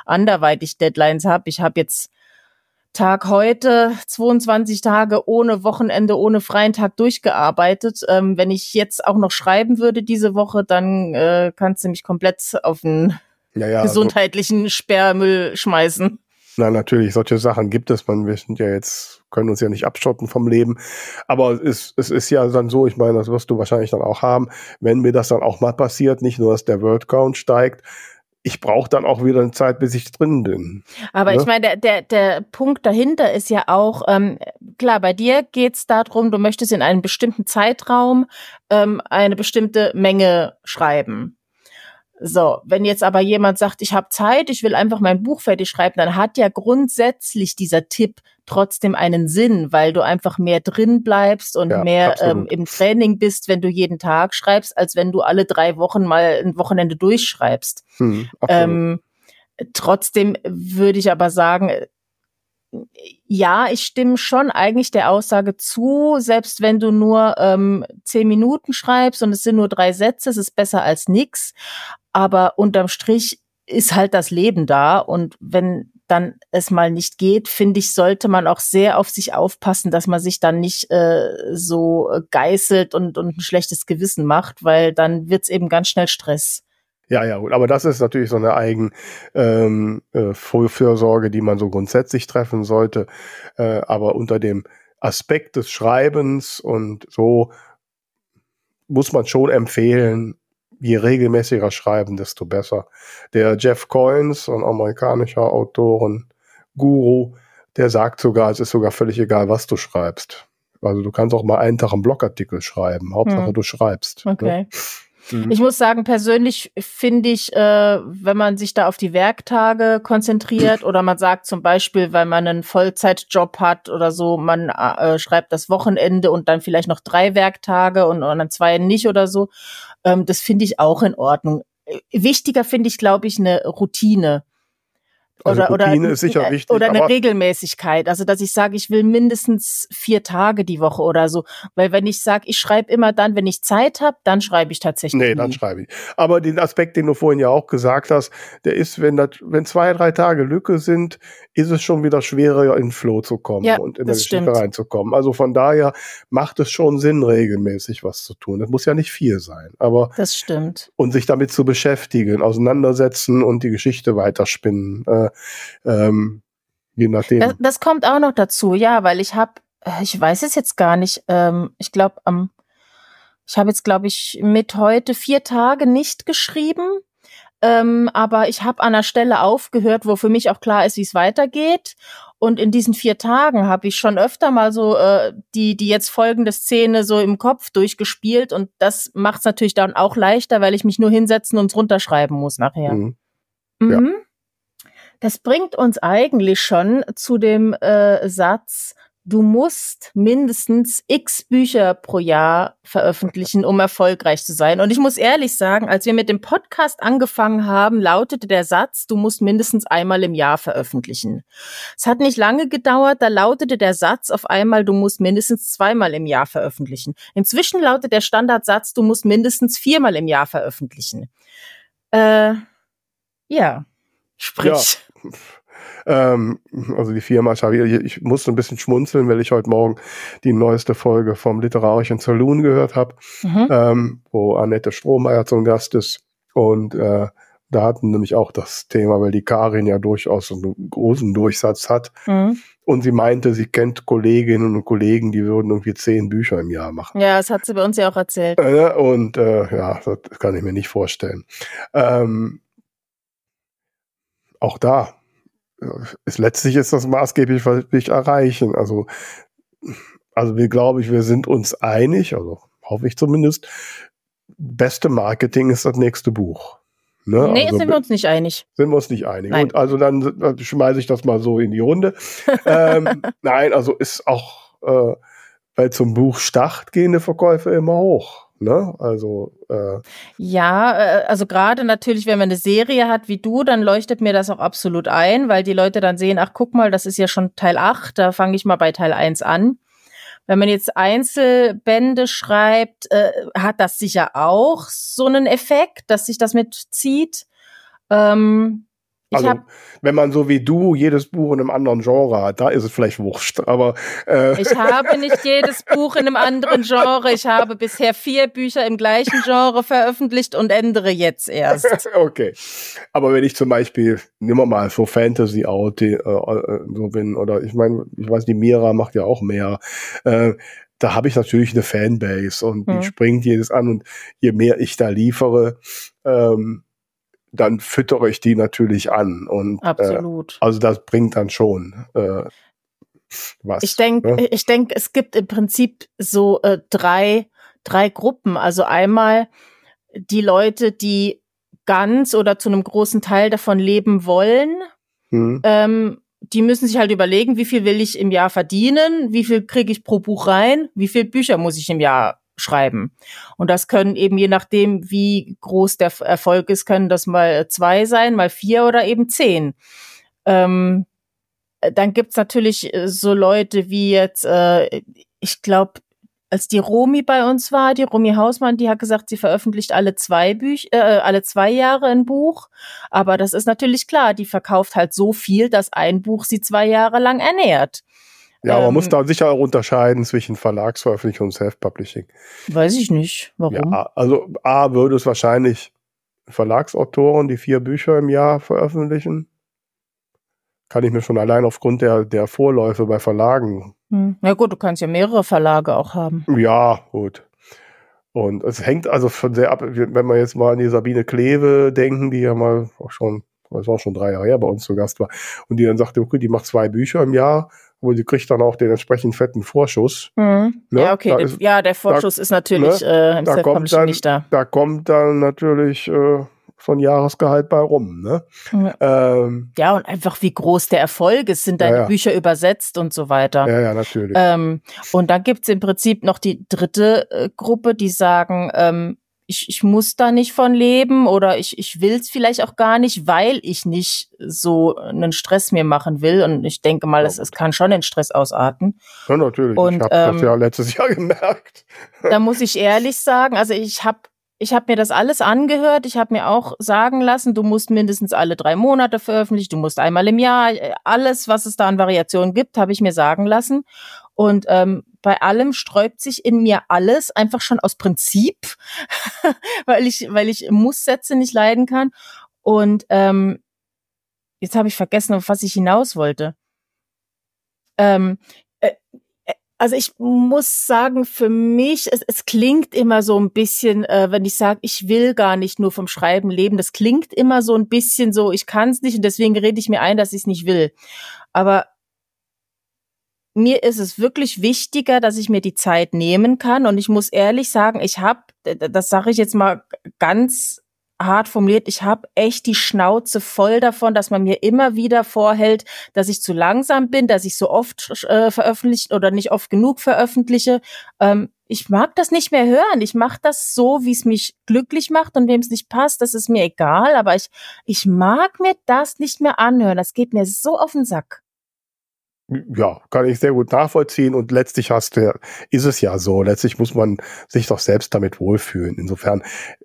anderweitig Deadlines habe. Ich habe jetzt Tag heute 22 Tage ohne Wochenende, ohne freien Tag durchgearbeitet. Ähm, wenn ich jetzt auch noch schreiben würde diese Woche, dann äh, kannst du mich komplett auf den ja, ja, also gesundheitlichen also, Sperrmüll schmeißen. Na, natürlich, solche Sachen gibt es. Man, wir sind ja jetzt, können uns ja nicht abschotten vom Leben. Aber es, ist, es ist ja dann so, ich meine, das wirst du wahrscheinlich dann auch haben, wenn mir das dann auch mal passiert, nicht nur, dass der Word Count steigt, ich brauche dann auch wieder eine Zeit, bis ich drin bin. Aber ne? ich meine, der, der, der Punkt dahinter ist ja auch, ähm, klar, bei dir geht's darum, du möchtest in einem bestimmten Zeitraum ähm, eine bestimmte Menge schreiben. So, wenn jetzt aber jemand sagt, ich habe Zeit, ich will einfach mein Buch fertig schreiben, dann hat ja grundsätzlich dieser Tipp trotzdem einen Sinn, weil du einfach mehr drin bleibst und ja, mehr ähm, im Training bist, wenn du jeden Tag schreibst, als wenn du alle drei Wochen mal ein Wochenende durchschreibst. Hm, ähm, trotzdem würde ich aber sagen, ja, ich stimme schon eigentlich der Aussage zu, selbst wenn du nur ähm, zehn Minuten schreibst und es sind nur drei Sätze, es ist besser als nix. Aber unterm Strich ist halt das Leben da und wenn dann es mal nicht geht, finde ich, sollte man auch sehr auf sich aufpassen, dass man sich dann nicht äh, so geißelt und, und ein schlechtes Gewissen macht, weil dann wird's eben ganz schnell Stress. Ja, ja, gut. Aber das ist natürlich so eine eigen ähm, äh, die man so grundsätzlich treffen sollte. Äh, aber unter dem Aspekt des Schreibens und so muss man schon empfehlen, je regelmäßiger schreiben, desto besser. Der Jeff Coynes, ein amerikanischer Autoren, Guru, der sagt sogar, es ist sogar völlig egal, was du schreibst. Also du kannst auch mal einen Tag einen Blogartikel schreiben. Hauptsache hm. du schreibst. Ne? Okay. Ne? Mhm. Ich muss sagen, persönlich finde ich, äh, wenn man sich da auf die Werktage konzentriert oder man sagt zum Beispiel, weil man einen Vollzeitjob hat oder so, man äh, schreibt das Wochenende und dann vielleicht noch drei Werktage und, und dann zwei nicht oder so, ähm, das finde ich auch in Ordnung. Äh, wichtiger finde ich, glaube ich, eine Routine. Also oder, Routine oder, ist sicher äh, wichtig. Oder eine Regelmäßigkeit. Also, dass ich sage, ich will mindestens vier Tage die Woche oder so. Weil wenn ich sage, ich schreibe immer dann, wenn ich Zeit habe, dann schreibe ich tatsächlich. Nee, nie. dann schreibe ich. Aber den Aspekt, den du vorhin ja auch gesagt hast, der ist, wenn das, wenn zwei, drei Tage Lücke sind, ist es schon wieder schwerer, in Flow zu kommen ja, und in der Geschichte stimmt. reinzukommen. Also von daher macht es schon Sinn, regelmäßig was zu tun. Das muss ja nicht viel sein. Aber das stimmt. Und sich damit zu beschäftigen, auseinandersetzen und die Geschichte weiterspinnen. Äh, ähm, je nachdem. Das, das, kommt auch noch dazu, ja, weil ich habe, äh, ich weiß es jetzt gar nicht, ähm, ich glaube am, ich habe jetzt glaube ich mit heute vier Tage nicht geschrieben. Ähm, aber ich habe an der Stelle aufgehört, wo für mich auch klar ist, wie es weitergeht. Und in diesen vier Tagen habe ich schon öfter mal so äh, die, die jetzt folgende Szene so im Kopf durchgespielt. Und das macht es natürlich dann auch leichter, weil ich mich nur hinsetzen und runterschreiben muss nachher. Mhm. Mhm. Ja. Das bringt uns eigentlich schon zu dem äh, Satz, du musst mindestens x Bücher pro Jahr veröffentlichen, um erfolgreich zu sein. Und ich muss ehrlich sagen, als wir mit dem Podcast angefangen haben, lautete der Satz, du musst mindestens einmal im Jahr veröffentlichen. Es hat nicht lange gedauert, da lautete der Satz auf einmal, du musst mindestens zweimal im Jahr veröffentlichen. Inzwischen lautet der Standardsatz, du musst mindestens viermal im Jahr veröffentlichen. Äh, ja, sprich. Ja ähm, also die Firma Xavier, ich musste ein bisschen schmunzeln, weil ich heute Morgen die neueste Folge vom Literarischen Saloon gehört habe, mhm. ähm, wo Annette Strohmeier zum Gast ist. Und äh, da hatten nämlich auch das Thema, weil die Karin ja durchaus einen großen Durchsatz hat. Mhm. Und sie meinte, sie kennt Kolleginnen und Kollegen, die würden irgendwie zehn Bücher im Jahr machen. Ja, das hat sie bei uns ja auch erzählt. Äh, und äh, ja, das kann ich mir nicht vorstellen. Ähm, auch da ist letztlich ist das maßgeblich, was ich erreichen. Also also wir glaube ich, wir sind uns einig, also hoffe ich zumindest, beste Marketing ist das nächste Buch. Ne? Nee, also, sind wir uns nicht einig. Sind wir uns nicht einig. Nein. Und also dann, dann schmeiße ich das mal so in die Runde. ähm, nein, also ist auch äh, bei zum Buch Start gehende Verkäufe immer hoch. Ne? Also äh ja, äh, also gerade natürlich, wenn man eine Serie hat wie du, dann leuchtet mir das auch absolut ein, weil die Leute dann sehen, ach guck mal, das ist ja schon Teil 8, da fange ich mal bei Teil 1 an. Wenn man jetzt Einzelbände schreibt, äh, hat das sicher auch so einen Effekt, dass sich das mitzieht. Ähm, also, wenn man so wie du jedes Buch in einem anderen Genre hat, da ist es vielleicht wurscht. Aber äh. ich habe nicht jedes Buch in einem anderen Genre. Ich habe bisher vier Bücher im gleichen Genre veröffentlicht und ändere jetzt erst. okay. Aber wenn ich zum Beispiel, nehmen wir mal so Fantasy out, äh, äh, so bin, oder ich meine, ich weiß, die Mira macht ja auch mehr. Äh, da habe ich natürlich eine Fanbase und die hm. springt jedes an und je mehr ich da liefere, ähm, dann füttere ich die natürlich an. Und, äh, Absolut. Äh, also das bringt dann schon äh, was. Ich denke, ne? ich denke, es gibt im Prinzip so äh, drei, drei Gruppen. Also einmal die Leute, die ganz oder zu einem großen Teil davon leben wollen. Hm. Ähm, die müssen sich halt überlegen, wie viel will ich im Jahr verdienen, wie viel kriege ich pro Buch rein, wie viel Bücher muss ich im Jahr schreiben. Und das können eben je nachdem, wie groß der Erfolg ist, können das mal zwei sein, mal vier oder eben zehn. Ähm, dann gibt's natürlich äh, so Leute wie jetzt, äh, ich glaube, als die Romi bei uns war, die Romi Hausmann, die hat gesagt, sie veröffentlicht alle zwei Bücher, äh, alle zwei Jahre ein Buch. Aber das ist natürlich klar, die verkauft halt so viel, dass ein Buch sie zwei Jahre lang ernährt. Ja, ähm, man muss da sicher auch unterscheiden zwischen Verlagsveröffentlichung und Self-Publishing. Weiß ich nicht. Warum? Ja, also A würde es wahrscheinlich Verlagsautoren, die vier Bücher im Jahr veröffentlichen. Kann ich mir schon allein aufgrund der, der Vorläufe bei Verlagen. Hm. Ja gut, du kannst ja mehrere Verlage auch haben. Ja, gut. Und es hängt also von sehr ab, wenn wir jetzt mal an die Sabine Kleve denken, die ja mal auch schon, das war auch schon drei Jahre her bei uns zu Gast war, und die dann sagte, okay, die macht zwei Bücher im Jahr wo sie kriegt dann auch den entsprechend fetten Vorschuss. Mhm. Ne? Ja, okay. Ist, ja, der Vorschuss da, ist natürlich ne? äh, im da kommt dann, nicht da. Da kommt dann natürlich äh, von Jahresgehalt bei rum. Ne? Mhm. Ähm, ja, und einfach wie groß der Erfolg ist, sind deine ja, ja. Bücher übersetzt und so weiter. Ja, ja, natürlich. Ähm, und dann gibt's im Prinzip noch die dritte äh, Gruppe, die sagen, ähm, ich, ich muss da nicht von leben oder ich, ich will es vielleicht auch gar nicht, weil ich nicht so einen Stress mir machen will. Und ich denke mal, es, es kann schon den Stress ausarten. Ja, natürlich. Und, ich habe ähm, das ja letztes Jahr gemerkt. Da muss ich ehrlich sagen, also ich habe ich habe mir das alles angehört. Ich habe mir auch sagen lassen, du musst mindestens alle drei Monate veröffentlichen, du musst einmal im Jahr, alles, was es da an Variationen gibt, habe ich mir sagen lassen. Und ähm, bei allem sträubt sich in mir alles, einfach schon aus Prinzip, weil ich, weil ich Muss-Sätze nicht leiden kann. Und ähm, jetzt habe ich vergessen, auf was ich hinaus wollte. Ähm, äh, äh, also ich muss sagen, für mich, es, es klingt immer so ein bisschen, äh, wenn ich sage, ich will gar nicht nur vom Schreiben leben, das klingt immer so ein bisschen so, ich kann es nicht und deswegen rede ich mir ein, dass ich es nicht will. Aber mir ist es wirklich wichtiger, dass ich mir die Zeit nehmen kann. Und ich muss ehrlich sagen, ich habe, das sage ich jetzt mal ganz hart formuliert, ich habe echt die Schnauze voll davon, dass man mir immer wieder vorhält, dass ich zu langsam bin, dass ich so oft äh, veröffentlicht oder nicht oft genug veröffentliche. Ähm, ich mag das nicht mehr hören. Ich mache das so, wie es mich glücklich macht und wem es nicht passt, das ist mir egal. Aber ich, ich mag mir das nicht mehr anhören. Das geht mir so auf den Sack. Ja, kann ich sehr gut nachvollziehen und letztlich hast du, ist es ja so. Letztlich muss man sich doch selbst damit wohlfühlen. Insofern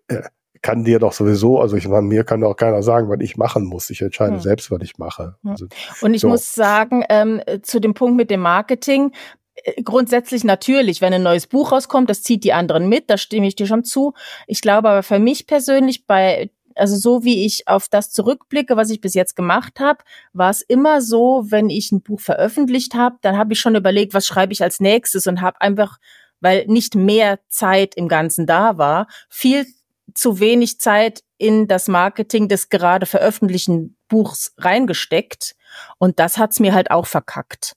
äh, kann dir doch sowieso, also ich meine, mir kann doch keiner sagen, was ich machen muss. Ich entscheide hm. selbst, was ich mache. Also, und ich so. muss sagen, ähm, zu dem Punkt mit dem Marketing, äh, grundsätzlich natürlich, wenn ein neues Buch rauskommt, das zieht die anderen mit, da stimme ich dir schon zu. Ich glaube aber für mich persönlich bei also so wie ich auf das zurückblicke, was ich bis jetzt gemacht habe, war es immer so, wenn ich ein Buch veröffentlicht habe, dann habe ich schon überlegt, was schreibe ich als nächstes und habe einfach, weil nicht mehr Zeit im Ganzen da war, viel zu wenig Zeit in das Marketing des gerade veröffentlichten Buchs reingesteckt und das hat's mir halt auch verkackt.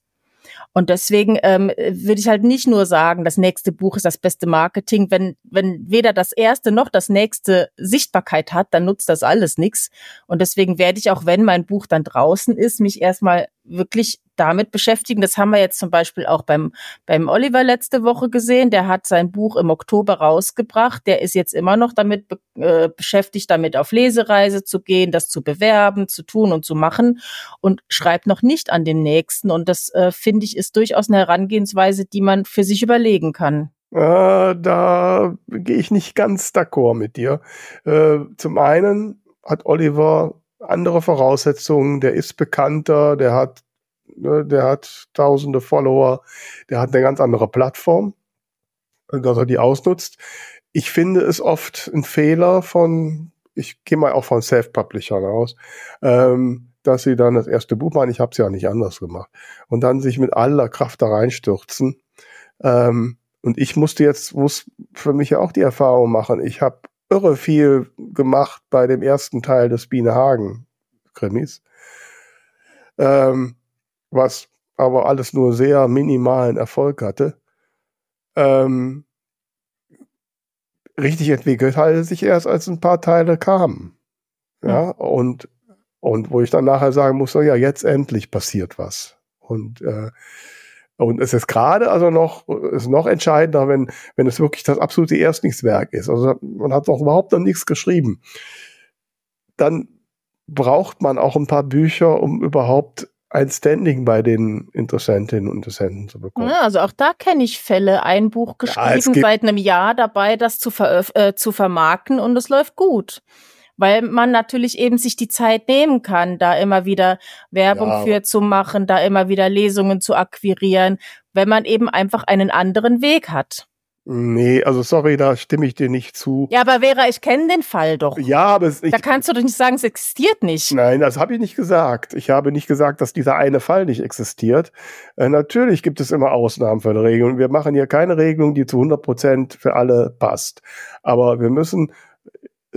Und deswegen ähm, würde ich halt nicht nur sagen, das nächste Buch ist das beste Marketing. Wenn, wenn weder das erste noch das nächste Sichtbarkeit hat, dann nutzt das alles nichts. Und deswegen werde ich auch, wenn mein Buch dann draußen ist, mich erstmal wirklich damit beschäftigen. Das haben wir jetzt zum Beispiel auch beim, beim Oliver letzte Woche gesehen. Der hat sein Buch im Oktober rausgebracht. Der ist jetzt immer noch damit be äh, beschäftigt, damit auf Lesereise zu gehen, das zu bewerben, zu tun und zu machen und schreibt noch nicht an den nächsten. Und das äh, finde ich ist durchaus eine Herangehensweise, die man für sich überlegen kann. Äh, da gehe ich nicht ganz d'accord mit dir. Äh, zum einen hat Oliver andere Voraussetzungen, der ist bekannter, der hat ne, der hat tausende Follower, der hat eine ganz andere Plattform, dass er die ausnutzt. Ich finde es oft ein Fehler von, ich gehe mal auch von Self-Publishern aus, ähm, dass sie dann das erste Buch machen, ich habe es ja nicht anders gemacht, und dann sich mit aller Kraft da reinstürzen. Ähm, und ich musste jetzt, muss für mich ja auch die Erfahrung machen, ich habe irre viel gemacht bei dem ersten Teil des Biene Hagen Krimis. Ähm, was aber alles nur sehr minimalen Erfolg hatte. Ähm, richtig entwickelt hatte sich erst, als ein paar Teile kamen. Ja, ja. und, und wo ich dann nachher sagen muss, ja, jetzt endlich passiert was. Und, äh, und es ist gerade also noch, ist noch entscheidender, wenn, wenn es wirklich das absolute Erstlingswerk ist. Also man hat noch überhaupt noch nichts geschrieben. Dann braucht man auch ein paar Bücher, um überhaupt ein Standing bei den Interessentinnen und Interessenten zu bekommen. Ja, also auch da kenne ich Fälle. Ein Buch geschrieben, ja, seit einem Jahr dabei, das zu, äh, zu vermarkten und es läuft gut. Weil man natürlich eben sich die Zeit nehmen kann, da immer wieder Werbung ja. für zu machen, da immer wieder Lesungen zu akquirieren, wenn man eben einfach einen anderen Weg hat. Nee, also sorry, da stimme ich dir nicht zu. Ja, aber Vera, ich kenne den Fall doch. Ja, aber es, ich, da kannst du doch nicht sagen, es existiert nicht. Nein, das habe ich nicht gesagt. Ich habe nicht gesagt, dass dieser eine Fall nicht existiert. Äh, natürlich gibt es immer Ausnahmen für die Regelung. Wir machen hier keine Regelung, die zu 100 Prozent für alle passt. Aber wir müssen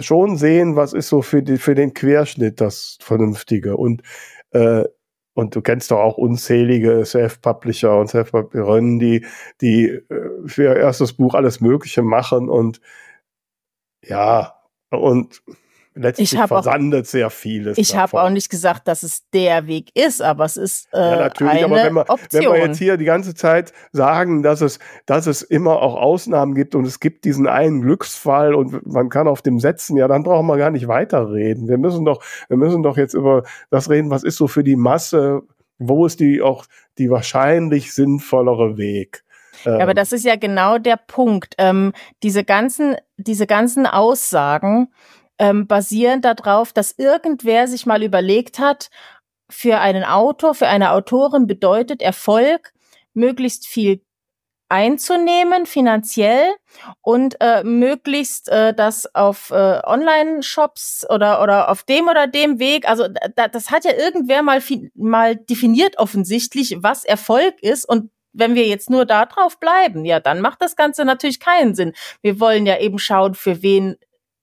schon sehen, was ist so für, die, für den Querschnitt das Vernünftige. Und äh, und du kennst doch auch unzählige Self-Publisher und Self-Publisherinnen, die, die äh, für ihr erstes Buch alles Mögliche machen und ja, und letztlich versandet auch, sehr vieles. Ich habe auch nicht gesagt, dass es der Weg ist, aber es ist äh, ja, natürlich, eine aber wenn wir, Option. wenn wir jetzt hier die ganze Zeit sagen, dass es, dass es immer auch Ausnahmen gibt und es gibt diesen einen Glücksfall und man kann auf dem setzen, ja, dann brauchen wir gar nicht weiterreden. Wir müssen doch, wir müssen doch jetzt über das reden, was ist so für die Masse, wo ist die auch die wahrscheinlich sinnvollere Weg? Ja, aber ähm. das ist ja genau der Punkt. Ähm, diese ganzen, diese ganzen Aussagen, ähm, basieren darauf, dass irgendwer sich mal überlegt hat, für einen Autor, für eine Autorin bedeutet Erfolg, möglichst viel einzunehmen finanziell und äh, möglichst äh, das auf äh, Online-Shops oder oder auf dem oder dem Weg. Also da, das hat ja irgendwer mal mal definiert offensichtlich, was Erfolg ist und wenn wir jetzt nur da drauf bleiben, ja, dann macht das Ganze natürlich keinen Sinn. Wir wollen ja eben schauen, für wen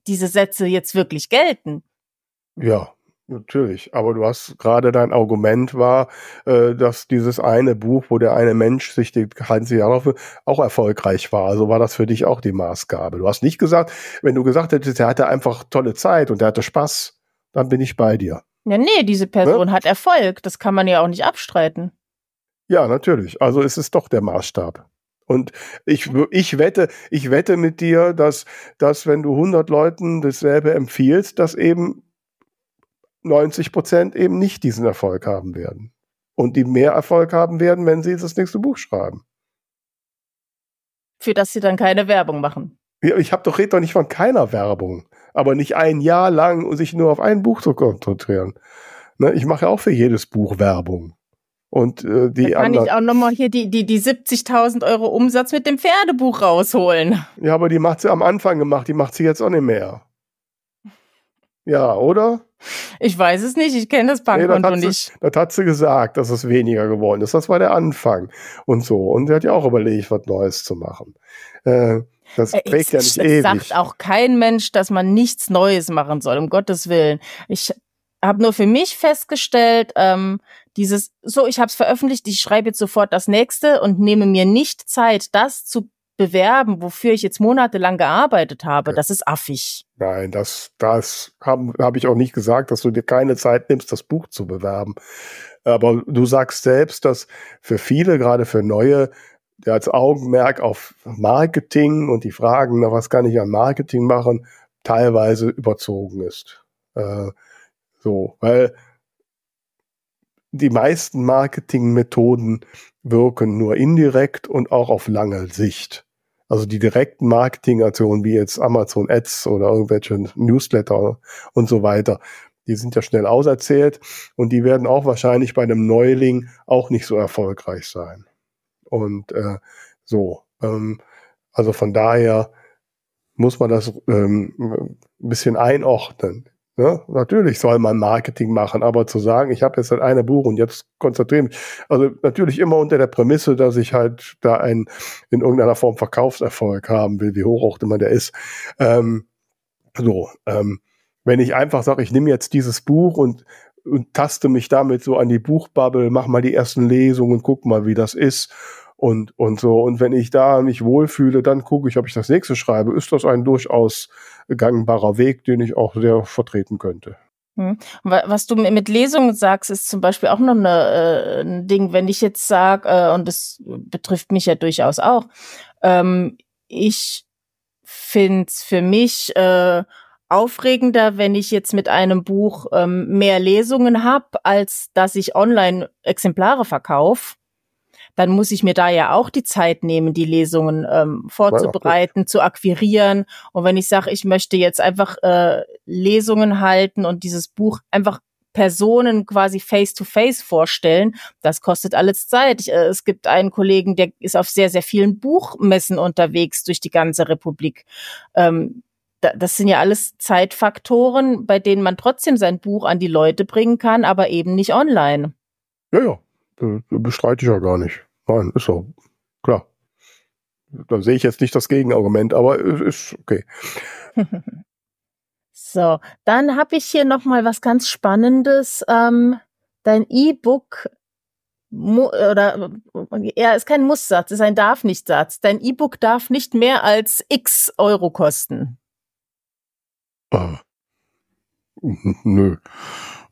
diese Sätze jetzt wirklich gelten. Ja, natürlich. Aber du hast gerade dein Argument war, äh, dass dieses eine Buch, wo der eine Mensch sich die ganze Jahre auch erfolgreich war. Also war das für dich auch die Maßgabe. Du hast nicht gesagt, wenn du gesagt hättest, er hatte einfach tolle Zeit und er hatte Spaß, dann bin ich bei dir. Ja, nee, diese Person ne? hat Erfolg. Das kann man ja auch nicht abstreiten. Ja, natürlich. Also ist es doch der Maßstab. Und ich, ich wette, ich wette mit dir, dass, dass wenn du 100 Leuten dasselbe empfiehlst, dass eben 90 Prozent eben nicht diesen Erfolg haben werden. Und die mehr Erfolg haben werden, wenn sie das nächste Buch schreiben. Für das sie dann keine Werbung machen. Ja, ich habe doch red doch nicht von keiner Werbung, aber nicht ein Jahr lang und sich nur auf ein Buch zu konzentrieren. Ne, ich mache ja auch für jedes Buch Werbung. Und äh, die da kann ich auch nochmal hier die, die, die 70.000 Euro Umsatz mit dem Pferdebuch rausholen. Ja, aber die macht sie am Anfang gemacht, die macht sie jetzt auch nicht mehr. Ja, oder? Ich weiß es nicht, ich kenne das Bankkonto nee, das nicht. Das hat sie gesagt, dass es weniger geworden ist. Das war der Anfang und so. Und sie hat ja auch überlegt, was Neues zu machen. Äh, das äh, trägt ja nicht ewig. sagt auch kein Mensch, dass man nichts Neues machen soll, um Gottes Willen. Ich habe nur für mich festgestellt, ähm, dieses, so, ich habe es veröffentlicht, ich schreibe jetzt sofort das nächste und nehme mir nicht Zeit, das zu bewerben, wofür ich jetzt monatelang gearbeitet habe, ja. das ist affig. Nein, das, das habe hab ich auch nicht gesagt, dass du dir keine Zeit nimmst, das Buch zu bewerben. Aber du sagst selbst, dass für viele, gerade für Neue, der als Augenmerk auf Marketing und die Fragen, na, was kann ich an Marketing machen, teilweise überzogen ist. Äh, so, weil die meisten Marketingmethoden wirken nur indirekt und auch auf lange Sicht. Also die direkten Marketingaktionen wie jetzt Amazon Ads oder irgendwelche Newsletter und so weiter, die sind ja schnell auserzählt und die werden auch wahrscheinlich bei einem Neuling auch nicht so erfolgreich sein. Und äh, so, ähm, also von daher muss man das ähm, ein bisschen einordnen. Ja, natürlich soll man Marketing machen, aber zu sagen, ich habe jetzt halt eine Buch und jetzt konzentriere mich, also natürlich immer unter der Prämisse, dass ich halt da einen in irgendeiner Form Verkaufserfolg haben will, wie hoch auch immer der ist. Ähm, so, ähm, wenn ich einfach sage, ich nehme jetzt dieses Buch und, und taste mich damit so an die Buchbubble, mach mal die ersten Lesungen, guck mal, wie das ist und, und so. Und wenn ich da mich wohlfühle, dann gucke ich, ob ich das nächste schreibe. Ist das ein durchaus gangbarer Weg, den ich auch sehr vertreten könnte. Hm. Was du mit Lesungen sagst, ist zum Beispiel auch noch eine, äh, ein Ding, wenn ich jetzt sage, äh, und das betrifft mich ja durchaus auch, ähm, ich finde es für mich äh, aufregender, wenn ich jetzt mit einem Buch ähm, mehr Lesungen habe, als dass ich online Exemplare verkaufe dann muss ich mir da ja auch die Zeit nehmen, die Lesungen ähm, vorzubereiten, zu akquirieren. Und wenn ich sage, ich möchte jetzt einfach äh, Lesungen halten und dieses Buch einfach Personen quasi face-to-face -face vorstellen, das kostet alles Zeit. Ich, äh, es gibt einen Kollegen, der ist auf sehr, sehr vielen Buchmessen unterwegs durch die ganze Republik. Ähm, da, das sind ja alles Zeitfaktoren, bei denen man trotzdem sein Buch an die Leute bringen kann, aber eben nicht online. Ja, ja, bestreite ich ja gar nicht. Nein, ist so. Klar. Da sehe ich jetzt nicht das Gegenargument, aber ist okay. so, dann habe ich hier noch mal was ganz Spannendes. Ähm, dein E-Book oder ja, ist kein Musssatz, ist ein darf nicht Satz. Dein E-Book darf nicht mehr als X Euro kosten. Ah. Nö.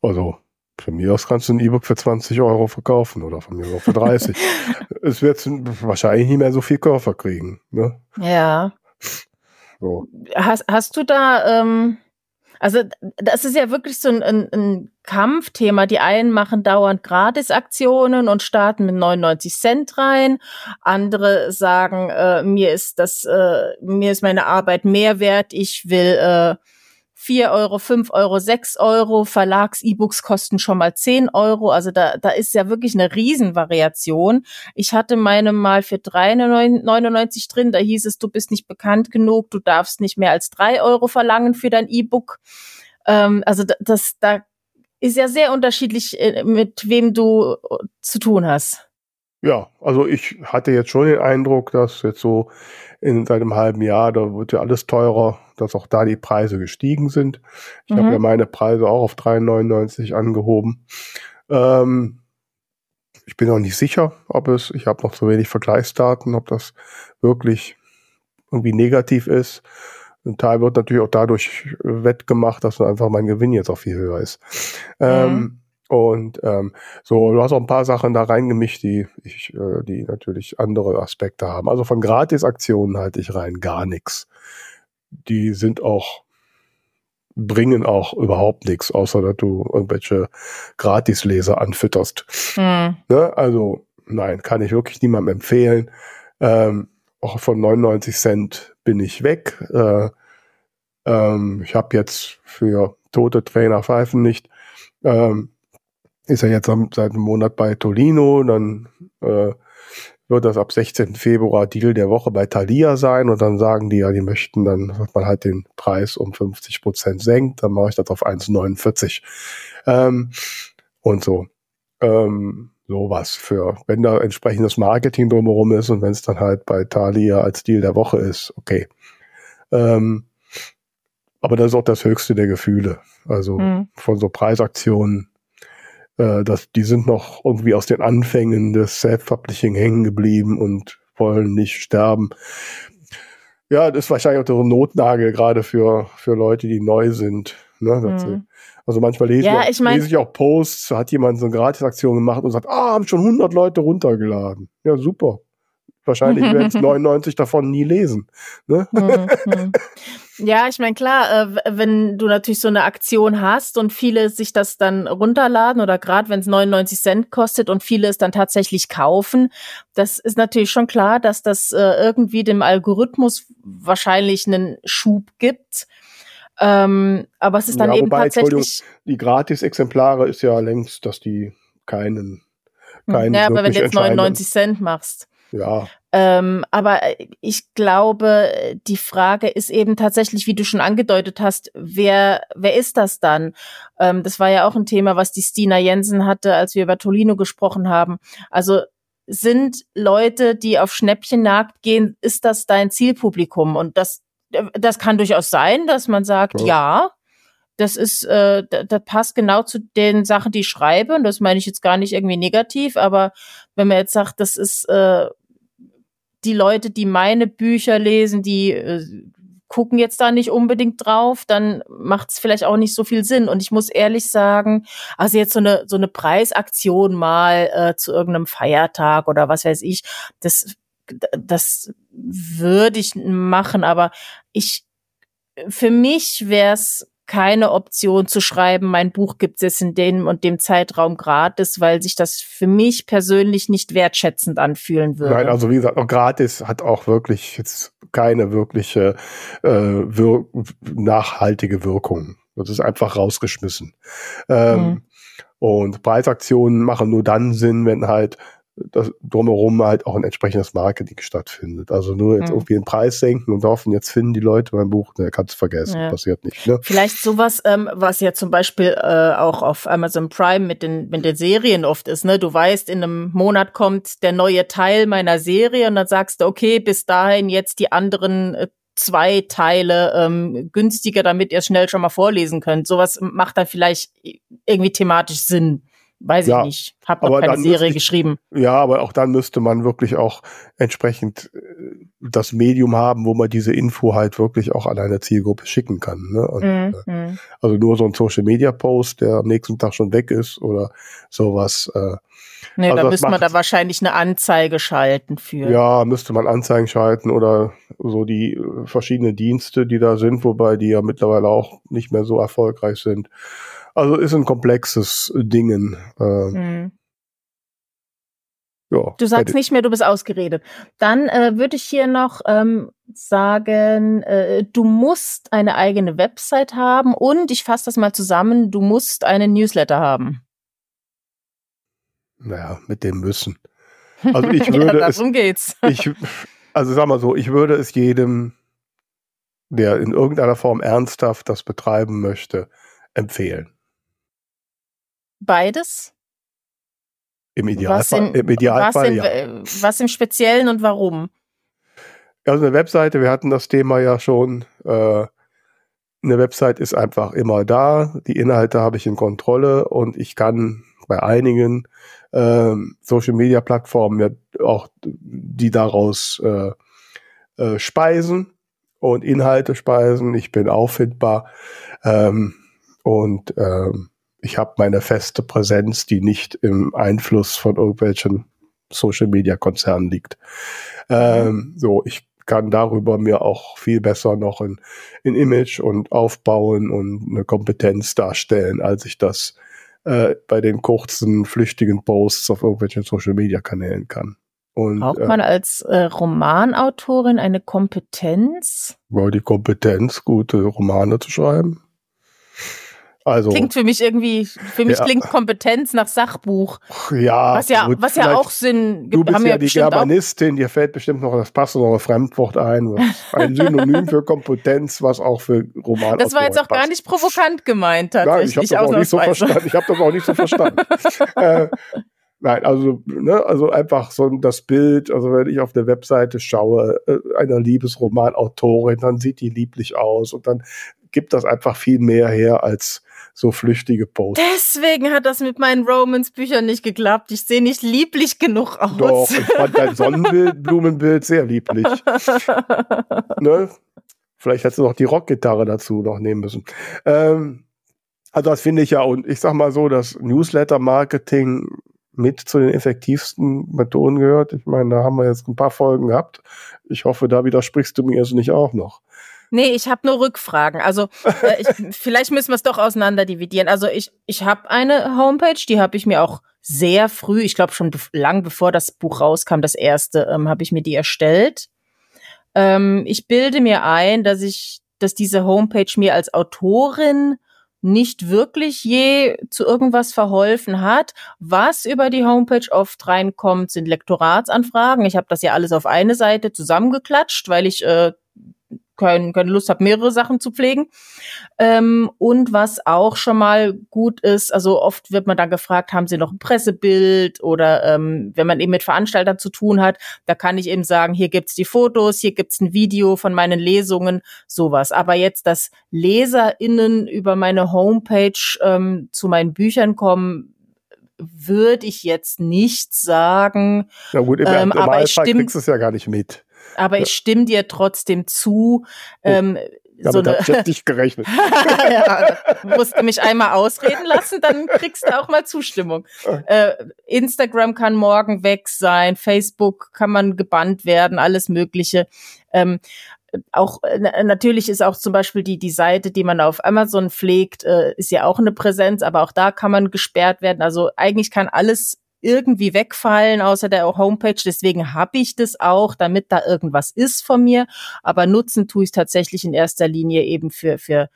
Also von mir aus kannst du ein E-Book für 20 Euro verkaufen oder von mir auch für 30. es wird wahrscheinlich nicht mehr so viel Körper kriegen. Ne? Ja. So. Hast, hast du da, ähm, also das ist ja wirklich so ein, ein, ein Kampfthema. Die einen machen dauernd Gratisaktionen und starten mit 99 Cent rein. Andere sagen, äh, mir ist das, äh, mir ist meine Arbeit mehr wert. Ich will äh, 4 Euro, 5 Euro, 6 Euro, Verlags-E-Books kosten schon mal 10 Euro. Also da, da ist ja wirklich eine Riesenvariation. Ich hatte meine mal für 3,99 drin, da hieß es, du bist nicht bekannt genug, du darfst nicht mehr als 3 Euro verlangen für dein E-Book. Ähm, also das, da ist ja sehr unterschiedlich, äh, mit wem du äh, zu tun hast. Ja, also ich hatte jetzt schon den Eindruck, dass jetzt so in seit einem halben Jahr, da wird ja alles teurer, dass auch da die Preise gestiegen sind. Ich mhm. habe ja meine Preise auch auf 3,99 angehoben. Ähm, ich bin noch nicht sicher, ob es, ich habe noch zu wenig Vergleichsdaten, ob das wirklich irgendwie negativ ist. Ein Teil wird natürlich auch dadurch wettgemacht, dass einfach mein Gewinn jetzt auch viel höher ist. Mhm. Ähm, und ähm, so, du hast auch ein paar Sachen da reingemischt, die ich, äh, die natürlich andere Aspekte haben. Also von Gratisaktionen halte ich rein gar nichts. Die sind auch, bringen auch überhaupt nichts, außer dass du irgendwelche Gratisleser anfütterst. Mhm. Ne? Also, nein, kann ich wirklich niemandem empfehlen. Ähm, auch von 99 Cent bin ich weg. Äh, ähm, ich habe jetzt für tote Trainer pfeifen nicht. Ähm, ist er jetzt seit einem Monat bei Tolino, dann äh, wird das ab 16. Februar Deal der Woche bei Thalia sein und dann sagen die ja, die möchten dann, dass man halt den Preis um 50 Prozent senkt, dann mache ich das auf 1,49 ähm, und so. Ähm, sowas für, wenn da entsprechendes Marketing drumherum ist und wenn es dann halt bei Thalia als Deal der Woche ist, okay. Ähm, aber das ist auch das höchste der Gefühle. Also mhm. von so Preisaktionen, äh, das, die sind noch irgendwie aus den Anfängen des Self-Publishing hängen geblieben und wollen nicht sterben. Ja, das ist wahrscheinlich auch so ein Notnagel gerade für, für Leute, die neu sind. Ne, mhm. Also manchmal lese, ja, ich, mein, lese ich auch Posts, hat jemand so eine Gratisaktion gemacht und sagt, ah, haben schon 100 Leute runtergeladen. Ja, super. Wahrscheinlich werden es 99 davon nie lesen. Ne? Mhm. Ja, ich meine, klar, äh, wenn du natürlich so eine Aktion hast und viele sich das dann runterladen oder gerade wenn es 99 Cent kostet und viele es dann tatsächlich kaufen, das ist natürlich schon klar, dass das äh, irgendwie dem Algorithmus wahrscheinlich einen Schub gibt. Ähm, aber es ist dann ja, eben wobei, tatsächlich. Die Gratis-Exemplare ist ja längst, dass die keinen. Hm, keinen ja, aber wenn du jetzt 99 Cent machst. Ja. Ähm, aber ich glaube, die Frage ist eben tatsächlich, wie du schon angedeutet hast, wer, wer ist das dann? Ähm, das war ja auch ein Thema, was die Stina Jensen hatte, als wir über Tolino gesprochen haben. Also sind Leute, die auf Schnäppchenjagd gehen, ist das dein Zielpublikum? Und das, das kann durchaus sein, dass man sagt, ja, ja das ist, äh, das passt genau zu den Sachen, die ich schreibe. Und das meine ich jetzt gar nicht irgendwie negativ, aber wenn man jetzt sagt, das ist äh, die Leute, die meine Bücher lesen, die äh, gucken jetzt da nicht unbedingt drauf, dann macht es vielleicht auch nicht so viel Sinn. Und ich muss ehrlich sagen, also jetzt so eine so eine Preisaktion mal äh, zu irgendeinem Feiertag oder was weiß ich, das das würde ich machen, aber ich für mich wäre es keine Option zu schreiben, mein Buch gibt es in dem und dem Zeitraum gratis, weil sich das für mich persönlich nicht wertschätzend anfühlen würde. Nein, also wie gesagt, auch gratis hat auch wirklich jetzt keine wirkliche äh, wir nachhaltige Wirkung. Das ist einfach rausgeschmissen. Ähm, mhm. Und Preisaktionen machen nur dann Sinn, wenn halt dass drumherum halt auch ein entsprechendes Marketing stattfindet. Also nur jetzt mhm. irgendwie den Preis senken und hoffen, jetzt finden die Leute mein Buch, ne, kannst du vergessen, ja. passiert nicht. Ne? Vielleicht sowas, ähm, was ja zum Beispiel äh, auch auf Amazon Prime mit den, mit den Serien oft ist, ne? Du weißt, in einem Monat kommt der neue Teil meiner Serie und dann sagst du, okay, bis dahin jetzt die anderen äh, zwei Teile ähm, günstiger, damit ihr schnell schon mal vorlesen könnt. Sowas macht dann vielleicht irgendwie thematisch Sinn. Weiß ja, ich nicht. Hab noch keine Serie ich, geschrieben. Ja, aber auch dann müsste man wirklich auch entsprechend äh, das Medium haben, wo man diese Info halt wirklich auch an eine Zielgruppe schicken kann. Ne? Und, mm, mm. Also nur so ein Social Media Post, der am nächsten Tag schon weg ist oder sowas. Äh, Nee, also da müsste man da wahrscheinlich eine Anzeige schalten für. Ja, müsste man Anzeigen schalten oder so die äh, verschiedenen Dienste, die da sind, wobei die ja mittlerweile auch nicht mehr so erfolgreich sind. Also ist ein komplexes Dingen. Äh, hm. ja, du sagst nicht mehr, du bist ausgeredet. Dann äh, würde ich hier noch ähm, sagen, äh, du musst eine eigene Website haben und ich fasse das mal zusammen, du musst einen Newsletter haben. Naja, mit dem müssen. Also ich würde ja, darum es, geht's. ich, also sag mal so, ich würde es jedem, der in irgendeiner Form ernsthaft das betreiben möchte, empfehlen. Beides? Im Idealfall, in, im Idealfall was in, ja. Was im Speziellen und warum? Also eine Webseite, wir hatten das Thema ja schon. Äh, eine Website ist einfach immer da. Die Inhalte habe ich in Kontrolle und ich kann bei einigen äh, Social Media Plattformen ja auch die daraus äh, äh, speisen und Inhalte speisen. Ich bin auffindbar ähm, und ähm, ich habe meine feste Präsenz, die nicht im Einfluss von irgendwelchen Social Media Konzernen liegt. Ähm, so, ich kann darüber mir auch viel besser noch ein, ein Image und aufbauen und eine Kompetenz darstellen, als ich das äh, bei den kurzen, flüchtigen Posts auf irgendwelchen Social Media Kanälen kann. Und, Braucht man äh, als äh, Romanautorin eine Kompetenz? Ja, die Kompetenz, gute Romane zu schreiben. Also, klingt für mich irgendwie, für mich ja. klingt Kompetenz nach Sachbuch. Ja, was ja, was ja auch Sinn gibt. Du bist ja die Germanistin, dir fällt bestimmt noch das passende Fremdwort ein. Ein Synonym für Kompetenz, was auch für Roman Das war jetzt auch passt. gar nicht provokant gemeint, tatsächlich. Nein, ich habe das, auch nicht so verstanden. Ich habe das auch nicht so verstanden. äh, Nein, also, ne, also einfach so das Bild, also wenn ich auf der Webseite schaue, äh, einer Liebesromanautorin, dann sieht die lieblich aus und dann gibt das einfach viel mehr her als so flüchtige Posts. Deswegen hat das mit meinen Romans-Büchern nicht geklappt. Ich sehe nicht lieblich genug aus. Doch, ich fand dein Sonnenblumenbild sehr lieblich. ne? Vielleicht hättest du noch die Rockgitarre dazu noch nehmen müssen. Ähm, also das finde ich ja, und ich sag mal so, das Newsletter-Marketing mit zu den effektivsten Methoden gehört. Ich meine, da haben wir jetzt ein paar Folgen gehabt. Ich hoffe, da widersprichst du mir jetzt nicht auch noch. Nee, ich habe nur Rückfragen. Also äh, ich, vielleicht müssen wir es doch auseinander dividieren. Also ich, ich habe eine Homepage, die habe ich mir auch sehr früh, ich glaube schon be lang bevor das Buch rauskam, das erste, ähm, habe ich mir die erstellt. Ähm, ich bilde mir ein, dass ich, dass diese Homepage mir als Autorin nicht wirklich je zu irgendwas verholfen hat. Was über die Homepage oft reinkommt, sind Lektoratsanfragen. Ich habe das ja alles auf eine Seite zusammengeklatscht, weil ich äh, kein, keine Lust habe, mehrere Sachen zu pflegen. Ähm, und was auch schon mal gut ist, also oft wird man dann gefragt, haben Sie noch ein Pressebild oder ähm, wenn man eben mit Veranstaltern zu tun hat, da kann ich eben sagen, hier gibt's die Fotos, hier gibt's ein Video von meinen Lesungen, sowas. Aber jetzt, dass LeserInnen über meine Homepage ähm, zu meinen Büchern kommen, würde ich jetzt nicht sagen. Na gut, im ähm, aber ich stimme, kriegst du es ja gar nicht mit. Aber ich stimme dir trotzdem zu. Oh. Ähm, so habe ich nicht gerechnet. ja, musst du mich einmal ausreden lassen, dann kriegst du auch mal Zustimmung. Äh, Instagram kann morgen weg sein, Facebook kann man gebannt werden, alles Mögliche. Ähm, auch natürlich ist auch zum Beispiel die die Seite, die man auf Amazon pflegt, äh, ist ja auch eine Präsenz, aber auch da kann man gesperrt werden. Also eigentlich kann alles irgendwie wegfallen außer der Homepage. Deswegen habe ich das auch, damit da irgendwas ist von mir. Aber nutzen tue ich tatsächlich in erster Linie eben für, für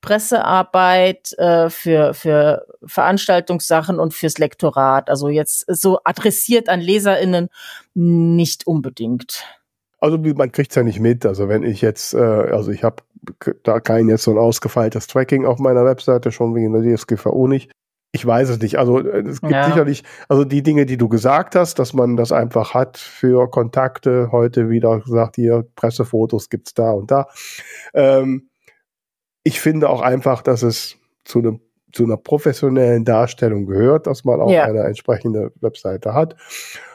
Pressearbeit, äh, für, für Veranstaltungssachen und fürs Lektorat. Also jetzt so adressiert an LeserInnen nicht unbedingt. Also man kriegt's ja nicht mit. Also wenn ich jetzt, äh, also ich habe da kein jetzt so ein ausgefeiltes Tracking auf meiner Webseite, schon wegen der DSGVO nicht. Ich weiß es nicht. Also äh, es gibt ja. sicherlich, also die Dinge, die du gesagt hast, dass man das einfach hat für Kontakte, heute wieder gesagt, hier Pressefotos gibt's da und da. Ähm, ich finde auch einfach, dass es zu einem zu einer professionellen Darstellung gehört, dass man auch ja. eine entsprechende Webseite hat.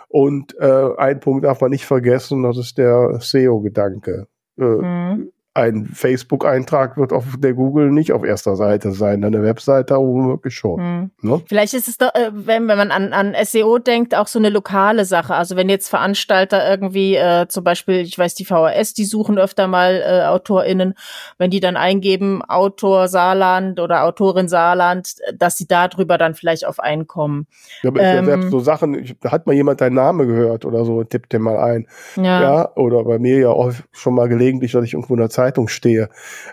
Und äh, ein Punkt darf man nicht vergessen, das ist der SEO-Gedanke. Äh, mhm ein Facebook-Eintrag wird auf der Google nicht auf erster Seite sein, eine Webseite womöglich schon. Hm. Ne? Vielleicht ist es doch, äh, wenn, wenn man an, an SEO denkt, auch so eine lokale Sache. Also wenn jetzt Veranstalter irgendwie, äh, zum Beispiel, ich weiß, die VHS, die suchen öfter mal äh, AutorInnen, wenn die dann eingeben, Autor Saarland oder Autorin Saarland, dass sie darüber dann vielleicht auf einkommen. Ja, aber ähm, selbst so Sachen, ich, da hat mal jemand deinen Namen gehört oder so, tippt den mal ein. Ja. ja. Oder bei mir ja auch schon mal gelegentlich, dass ich irgendwo in der Zeit Zeitung stehe.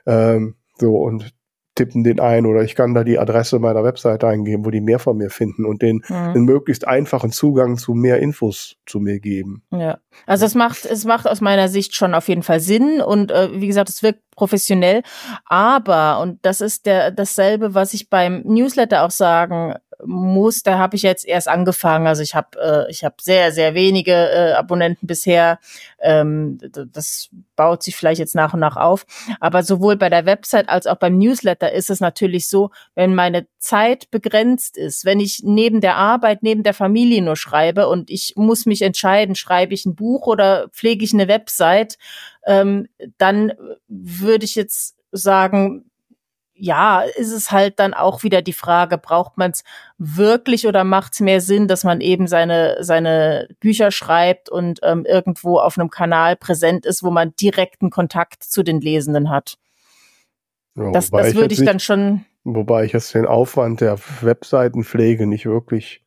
Ähm, so und tippen den ein oder ich kann da die Adresse meiner Webseite eingeben, wo die mehr von mir finden und den mhm. einen möglichst einfachen Zugang zu mehr Infos zu mir geben. Ja, also es macht es macht aus meiner Sicht schon auf jeden Fall Sinn und äh, wie gesagt, es wirkt professionell, aber und das ist der dasselbe, was ich beim Newsletter auch sagen muss, da habe ich jetzt erst angefangen. Also ich habe äh, ich habe sehr sehr wenige äh, Abonnenten bisher. Ähm, das baut sich vielleicht jetzt nach und nach auf. Aber sowohl bei der Website als auch beim Newsletter ist es natürlich so, wenn meine Zeit begrenzt ist, wenn ich neben der Arbeit, neben der Familie nur schreibe und ich muss mich entscheiden, schreibe ich ein Buch oder pflege ich eine Website, ähm, dann würde ich jetzt sagen, ja, ist es halt dann auch wieder die Frage, braucht man es wirklich oder macht es mehr Sinn, dass man eben seine, seine Bücher schreibt und ähm, irgendwo auf einem Kanal präsent ist, wo man direkten Kontakt zu den Lesenden hat? Ja, das das würde ich, ich dann schon. Wobei ich jetzt den Aufwand der Webseitenpflege nicht wirklich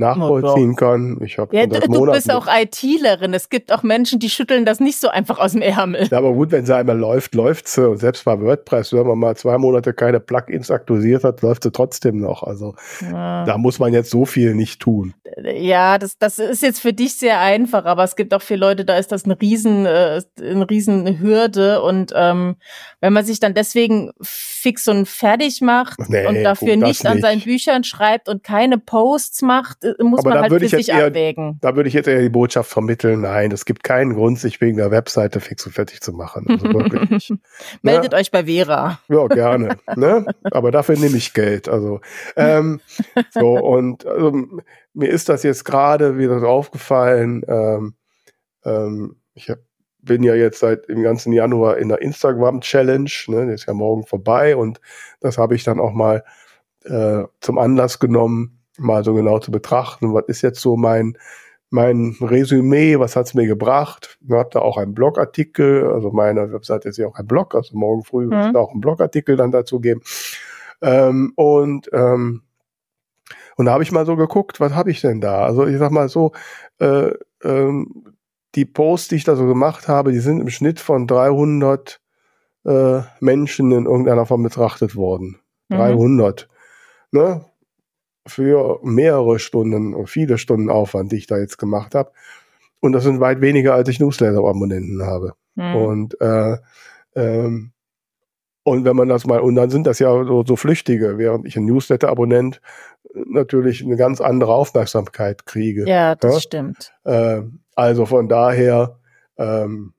nachvollziehen kann. Ich habe ja, du, du bist auch ITlerin. Es gibt auch Menschen, die schütteln das nicht so einfach aus dem Ärmel. Ja, aber gut, wenn sie einmal läuft, läuft sie. Und selbst bei WordPress, wenn man mal zwei Monate keine Plugins aktualisiert hat, läuft sie trotzdem noch. Also ja. da muss man jetzt so viel nicht tun. Ja, das, das ist jetzt für dich sehr einfach, aber es gibt auch viele Leute, da ist das eine riesen, äh, eine riesen Hürde. Und ähm, wenn man sich dann deswegen fix und fertig macht nee, und dafür gut, nicht an seinen Büchern schreibt und keine Posts macht, muss Aber man da halt würde für ich jetzt sich eher- abwägen. Da würde ich jetzt eher die Botschaft vermitteln, nein, es gibt keinen Grund, sich wegen der Webseite fix und fertig zu machen. Also wirklich. Meldet euch bei Vera. Ja, gerne. ne? Aber dafür nehme ich Geld. Also ähm, so und also, mir ist das jetzt gerade wieder aufgefallen. Ähm, ähm, ich hab, bin ja jetzt seit dem ganzen Januar in der Instagram Challenge. Ne? Die ist ja morgen vorbei und das habe ich dann auch mal äh, zum Anlass genommen, mal so genau zu betrachten. Was ist jetzt so mein mein Resümee, was hat's mir gebracht? Ich habe da auch einen Blogartikel, also meine Webseite ist ja auch ein Blog, also morgen früh wird es Mhm. da auch einen Blogartikel dann dazu geben. Ähm, und ähm, und da habe ich mal so geguckt, was habe ich denn da? Also ich sag mal so, äh, ähm, die Posts, die ich da so gemacht habe, die sind im Schnitt von 300 äh, Menschen in irgendeiner Form betrachtet worden. Mhm. 300. Ne? Für mehrere Stunden und viele Stunden Aufwand, die ich da jetzt gemacht habe. Und das sind weit weniger, als ich Newsletter-Abonnenten habe. Mhm. Und äh, ähm, und wenn man das mal, und dann sind das ja so, so Flüchtige, während ich ein Newsletter-Abonnent natürlich eine ganz andere Aufmerksamkeit kriege. Ja, das Ja? stimmt. Äh, also von daher, ähm,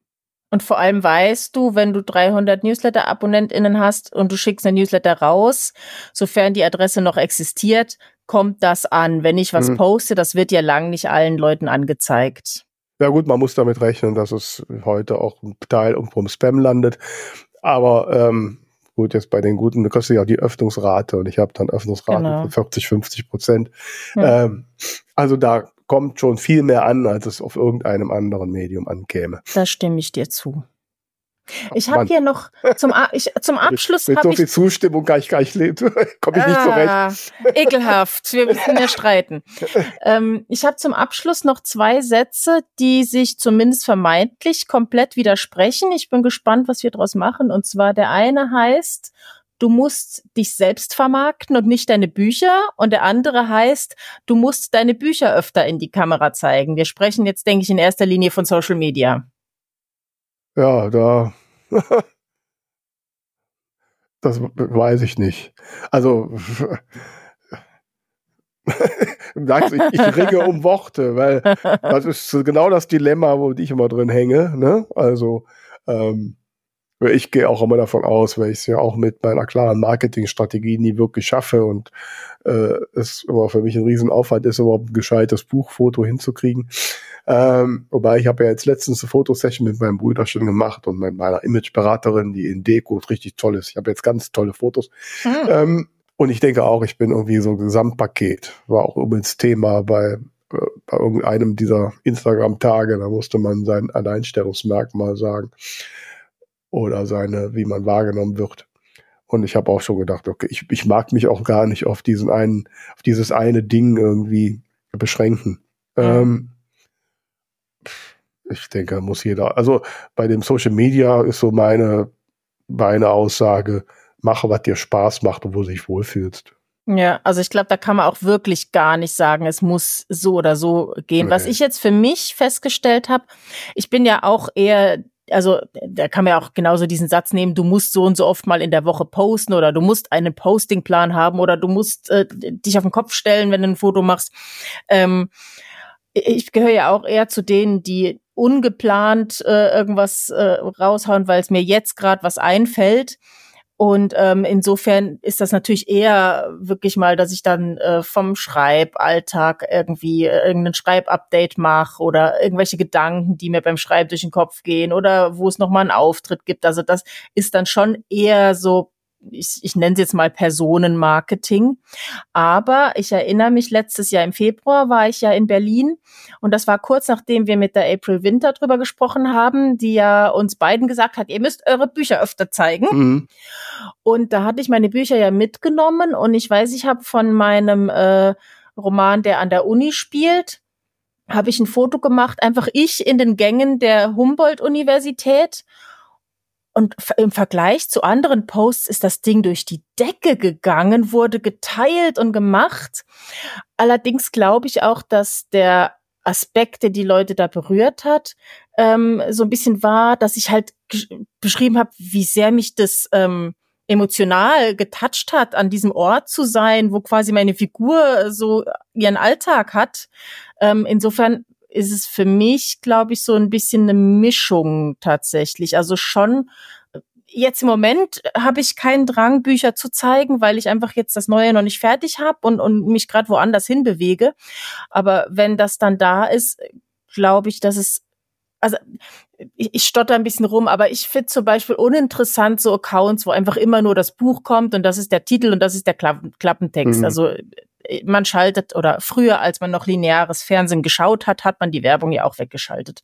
Und vor allem weißt du, wenn du 300 Newsletter-AbonnentInnen hast und du schickst eine Newsletter raus, sofern die Adresse noch existiert, kommt das an. Wenn ich was Mhm. poste, das wird ja lang nicht allen Leuten angezeigt. ja gut, man muss damit rechnen, dass es heute auch ein Teil im Spam landet. Aber ähm, gut, jetzt bei den guten, da kostet ja auch die Öffnungsrate und ich habe dann Öffnungsrate Genau. von 40, 50 Prozent. Ja. Ähm, also da kommt schon viel mehr an, als es auf irgendeinem anderen Medium ankäme. Da stimme ich dir zu. Ich habe hier noch zum, A ich, zum Abschluss Mit so ich viel Zustimmung kann ich gar nicht leben. Komme ich nicht zurecht. Ah, ekelhaft. Wir müssen ja streiten. Ähm, ich habe zum Abschluss noch zwei Sätze, die sich zumindest vermeintlich komplett widersprechen. Ich bin gespannt, was wir daraus machen. Und zwar der eine heißt, du musst dich selbst vermarkten und nicht deine Bücher. Und der andere heißt, du musst deine Bücher öfter in die Kamera zeigen. Wir sprechen jetzt, denke ich, in erster Linie von Social Media. Ja, da. das weiß ich nicht. Also, ich, ich ringe um Worte, weil das ist genau das Dilemma, wo ich immer drin hänge. Ne? Also, ähm, ich gehe auch immer davon aus, weil ich es ja auch mit meiner klaren Marketingstrategie nie wirklich schaffe und äh, es immer für mich ein Riesenaufwand ist, überhaupt ein gescheites Buchfoto hinzukriegen. Ähm, wobei ich habe ja jetzt letztens eine Fotosession mit meinem Bruder schon gemacht und mit meiner Imageberaterin, die in Deko richtig toll ist. Ich habe jetzt ganz tolle Fotos. Hm. Ähm, und ich denke auch, ich bin irgendwie so ein Gesamtpaket. War auch übrigens Thema bei, äh, bei irgendeinem dieser Instagram-Tage. Da musste man sein Alleinstellungsmerkmal sagen. Oder seine, wie man wahrgenommen wird. Und ich habe auch schon gedacht, okay, ich, ich mag mich auch gar nicht auf diesen einen, auf dieses eine Ding irgendwie beschränken. Ja. Ähm, ich denke, muss jeder. Also bei dem Social Media ist so meine, meine Aussage, mache, was dir Spaß macht und wo du dich wohlfühlst. Ja, also ich glaube, da kann man auch wirklich gar nicht sagen, es muss so oder so gehen. Was Nee. ich jetzt für mich festgestellt habe, ich bin ja auch eher, also da kann man ja auch genauso diesen Satz nehmen, du musst so und so oft mal in der Woche posten oder du musst einen Postingplan haben oder du musst äh, dich auf den Kopf stellen, wenn du ein Foto machst. Ähm, ich gehöre ja auch eher zu denen, die ungeplant äh, irgendwas äh, raushauen, weil es mir jetzt gerade was einfällt. Und ähm, insofern ist das natürlich eher wirklich mal, dass ich dann äh, vom Schreiballtag irgendwie äh, irgendein Schreibupdate mache oder irgendwelche Gedanken, die mir beim Schreiben durch den Kopf gehen oder wo es nochmal einen Auftritt gibt. Also das ist dann schon eher so, ich, ich nenne es jetzt mal Personenmarketing. Aber ich erinnere mich, letztes Jahr im Februar war ich ja in Berlin und das war kurz nachdem wir mit der April Winter drüber gesprochen haben, die ja uns beiden gesagt hat, ihr müsst eure Bücher öfter zeigen. Mhm. Und da hatte ich meine Bücher ja mitgenommen und ich weiß, ich habe von meinem äh, Roman, der an der Uni spielt, habe ich ein Foto gemacht, einfach ich in den Gängen der Humboldt-Universität. Und im Vergleich zu anderen Posts ist das Ding durch die Decke gegangen, wurde geteilt und gemacht. Allerdings glaube ich auch, dass der Aspekt, der die Leute da berührt hat, ähm, so ein bisschen war, dass ich halt beschrieben habe, wie sehr mich das ähm, emotional getoucht hat, an diesem Ort zu sein, wo quasi meine Figur so ihren Alltag hat. Ähm, insofern ist es für mich, glaube ich, so ein bisschen eine Mischung tatsächlich. Also schon jetzt im Moment habe ich keinen Drang, Bücher zu zeigen, weil ich einfach jetzt das Neue noch nicht fertig habe und, und mich gerade woanders hinbewege. Aber wenn das dann da ist, glaube ich, dass es also ich, ich stotter ein bisschen rum, aber ich finde zum Beispiel uninteressant so Accounts, wo einfach immer nur das Buch kommt und das ist der Titel und das ist der Klappen, Klappentext. Mhm. Also man schaltet oder früher, als man noch lineares Fernsehen geschaut hat, hat man die Werbung ja auch weggeschaltet.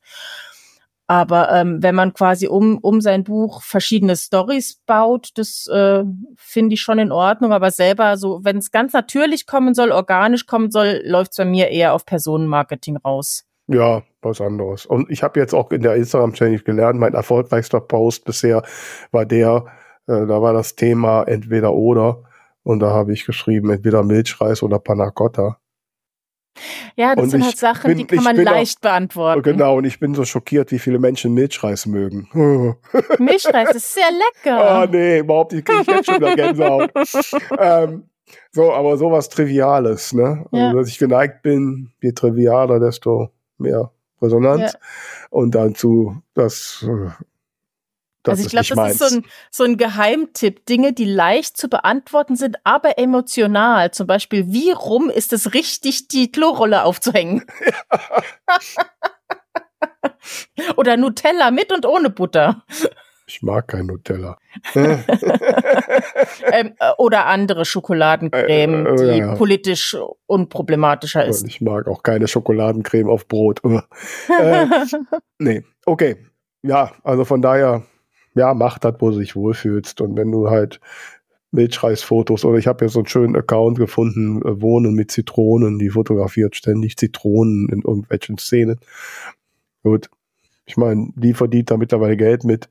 Aber ähm, wenn man quasi um, um sein Buch verschiedene Stories baut, das äh, finde ich schon in Ordnung. Aber selber so, wenn es ganz natürlich kommen soll, organisch kommen soll, läuft es bei mir eher auf Personenmarketing raus. Ja, was anderes. Und ich habe jetzt auch in der Instagram-Challenge gelernt, mein erfolgreichster Post bisher war der, äh, da war das Thema entweder oder. Und da habe ich geschrieben, entweder Milchreis oder Panna Cotta. Ja, das und sind halt Sachen, bin, die kann man leicht auch, beantworten. Genau, und ich bin so schockiert, wie viele Menschen Milchreis mögen. Milchreis ist sehr lecker. Ah, nee, überhaupt nicht. Kriege ich jetzt schon wieder Gänsehaut. ähm, so, aber sowas Triviales, ne? Ja. Also, dass ich geneigt bin, je trivialer, desto mehr Resonanz. Ja. Und dann zu, das äh, das also ich glaube, das meins. ist so ein, so ein Geheimtipp. Dinge, die leicht zu beantworten sind, aber emotional. Zum Beispiel, wie rum ist es richtig, die Klorolle aufzuhängen? Oder Nutella mit und ohne Butter. Ich mag kein Nutella. ähm, äh, oder andere Schokoladencreme, äh, äh, die ja. politisch unproblematischer ist. Ich mag auch keine Schokoladencreme auf Brot. äh, nee, okay. Ja, also von daher ja, Macht hat, wo du dich wohlfühlst. Und wenn du halt Milchreisfotos oder ich habe ja so einen schönen Account gefunden, äh, Wohnen mit Zitronen, die fotografiert ständig Zitronen in irgendwelchen Szenen. Gut. Ich meine, die verdient da mittlerweile Geld mit.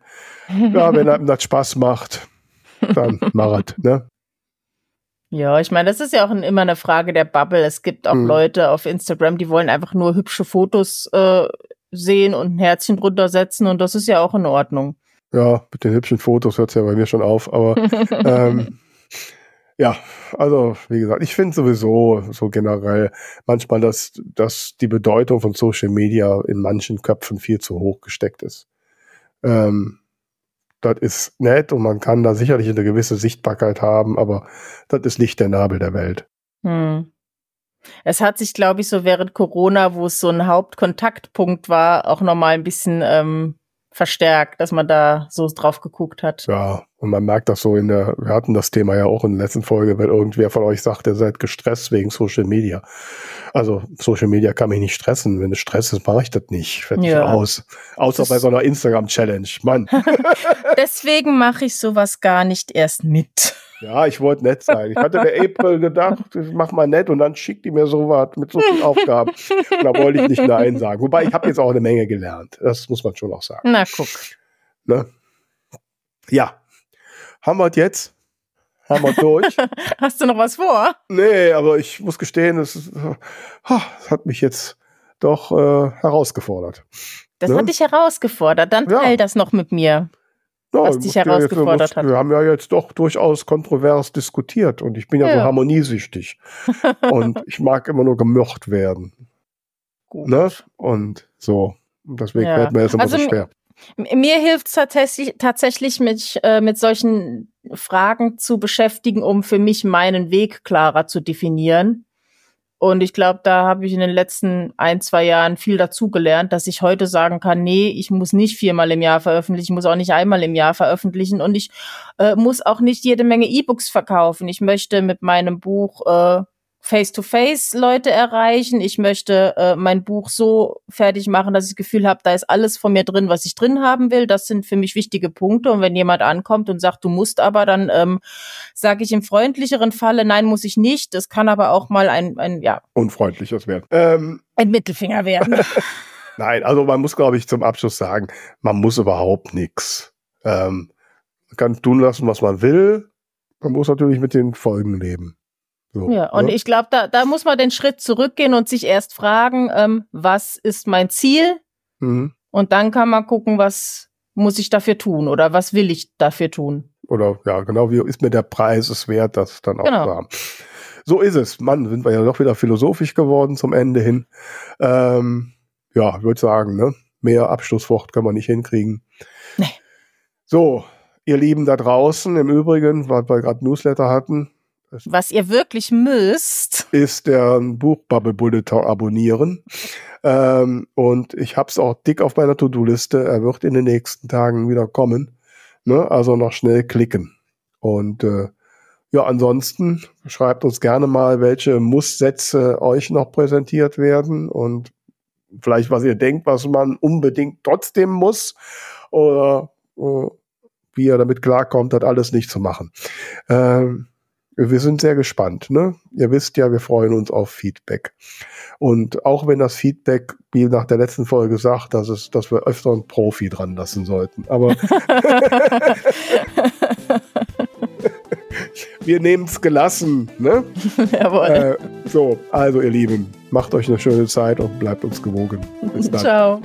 Ja, wenn einem das Spaß macht, dann mach es, ne? Ja, ich meine, das ist ja auch immer eine Frage der Bubble. Es gibt auch mhm. Leute auf Instagram, die wollen einfach nur hübsche Fotos äh, sehen und ein Herzchen drunter setzen und das ist ja auch in Ordnung. Ja, mit den hübschen Fotos hört es ja bei mir schon auf, aber ähm, ja, also wie gesagt, ich finde sowieso so generell manchmal, dass, dass die Bedeutung von Social Media in manchen Köpfen viel zu hoch gesteckt ist. Ähm, das ist nett und man kann da sicherlich eine gewisse Sichtbarkeit haben, aber das ist nicht der Nabel der Welt. Hm. Es hat sich, glaube ich, so während Corona, wo es so ein Hauptkontaktpunkt war, auch nochmal ein bisschen ähm, verstärkt, dass man da so drauf geguckt hat. Ja, und man merkt das so in der, wir hatten das Thema ja auch in der letzten Folge, wenn irgendwer von euch sagt, ihr seid gestresst wegen Social Media. Also Social Media kann mich nicht stressen. Wenn es Stress ist, mache ich das nicht. Fertig ja. aus. Außer das bei so einer Instagram-Challenge. Mann. Deswegen mache ich sowas gar nicht erst mit. Ja, ich wollte nett sein. Ich hatte der April gedacht, ich mach mal nett und dann schickt die mir so was mit so vielen Aufgaben. Und da wollte ich nicht Nein sagen. Wobei ich habe jetzt auch eine Menge gelernt. Das muss man schon auch sagen. Na, guck. Ne? Ja. Haben wir jetzt? Haben wir durch? Hast du noch was vor? Nee, aber ich muss gestehen, es, es hat mich jetzt doch äh, herausgefordert. Das ne? hat dich herausgefordert. Dann teil ja. das noch mit mir ja, was dich herausgefordert jetzt, hat. Wir haben ja jetzt doch durchaus kontrovers diskutiert und ich bin ja, ja. so harmoniesüchtig. und ich mag immer nur gemocht werden. Gut. Ne? Und so. Und deswegen ja. fällt mir das immer also, so schwer. Mir hilft es tatsächlich, tatsächlich mich äh, mit solchen Fragen zu beschäftigen, um für mich meinen Weg klarer zu definieren. Und ich glaube, da habe ich in den letzten ein, zwei Jahren viel dazugelernt, dass ich heute sagen kann, nee, ich muss nicht viermal im Jahr veröffentlichen, ich muss auch nicht einmal im Jahr veröffentlichen und ich äh, muss auch nicht jede Menge E-Books verkaufen. Ich möchte mit meinem Buch äh, face-to-face Leute erreichen. Ich möchte äh, mein Buch so fertig machen, dass ich das Gefühl habe, da ist alles von mir drin, was ich drin haben will. Das sind für mich wichtige Punkte. Und wenn jemand ankommt und sagt, du musst aber, dann ähm, sage ich im freundlicheren Falle, nein, muss ich nicht. Das kann aber auch mal ein, ein ja. Unfreundliches werden. Ähm. Ein Mittelfinger werden. nein, also man muss, glaube ich, zum Abschluss sagen, man muss überhaupt nichts. Ähm, man kann tun lassen, was man will. Man muss natürlich mit den Folgen leben. So, ja, und ne? ich glaube, da, da muss man den Schritt zurückgehen und sich erst fragen, ähm, was ist mein Ziel? Mhm. Und dann kann man gucken, was muss ich dafür tun oder was will ich dafür tun? oder ja, genau wie ist mir der Preis es wert, das dann auch Genau. zu haben. So ist es. Mann, sind wir ja doch wieder philosophisch geworden zum Ende hin. Ähm, ja, ich würde sagen, ne? Mehr Abschlusswort können wir nicht hinkriegen. Nee. So, ihr Lieben da draußen, im Übrigen, weil wir gerade Newsletter hatten, Was ihr wirklich müsst. ist der Buchbubble Bulletin abonnieren. Ähm, und ich habe es auch dick auf meiner To-Do-Liste. Er wird in den nächsten Tagen wieder kommen. Ne? Also noch schnell klicken. Und äh, ja, ansonsten schreibt uns gerne mal, welche Muss-Sätze euch noch präsentiert werden und vielleicht, was ihr denkt, was man unbedingt trotzdem muss oder äh, wie ihr damit klarkommt, das alles nicht zu machen. Ähm, wir sind sehr gespannt. Ne? Ihr wisst ja, wir freuen uns auf Feedback. Und auch wenn das Feedback, wie nach der letzten Folge sagt, dass, es, dass wir öfter einen Profi dran lassen sollten. Aber wir nehmen es gelassen. Ne? Jawohl. Äh, so, also ihr Lieben, macht euch eine schöne Zeit und bleibt uns gewogen. Bis dann. Ciao.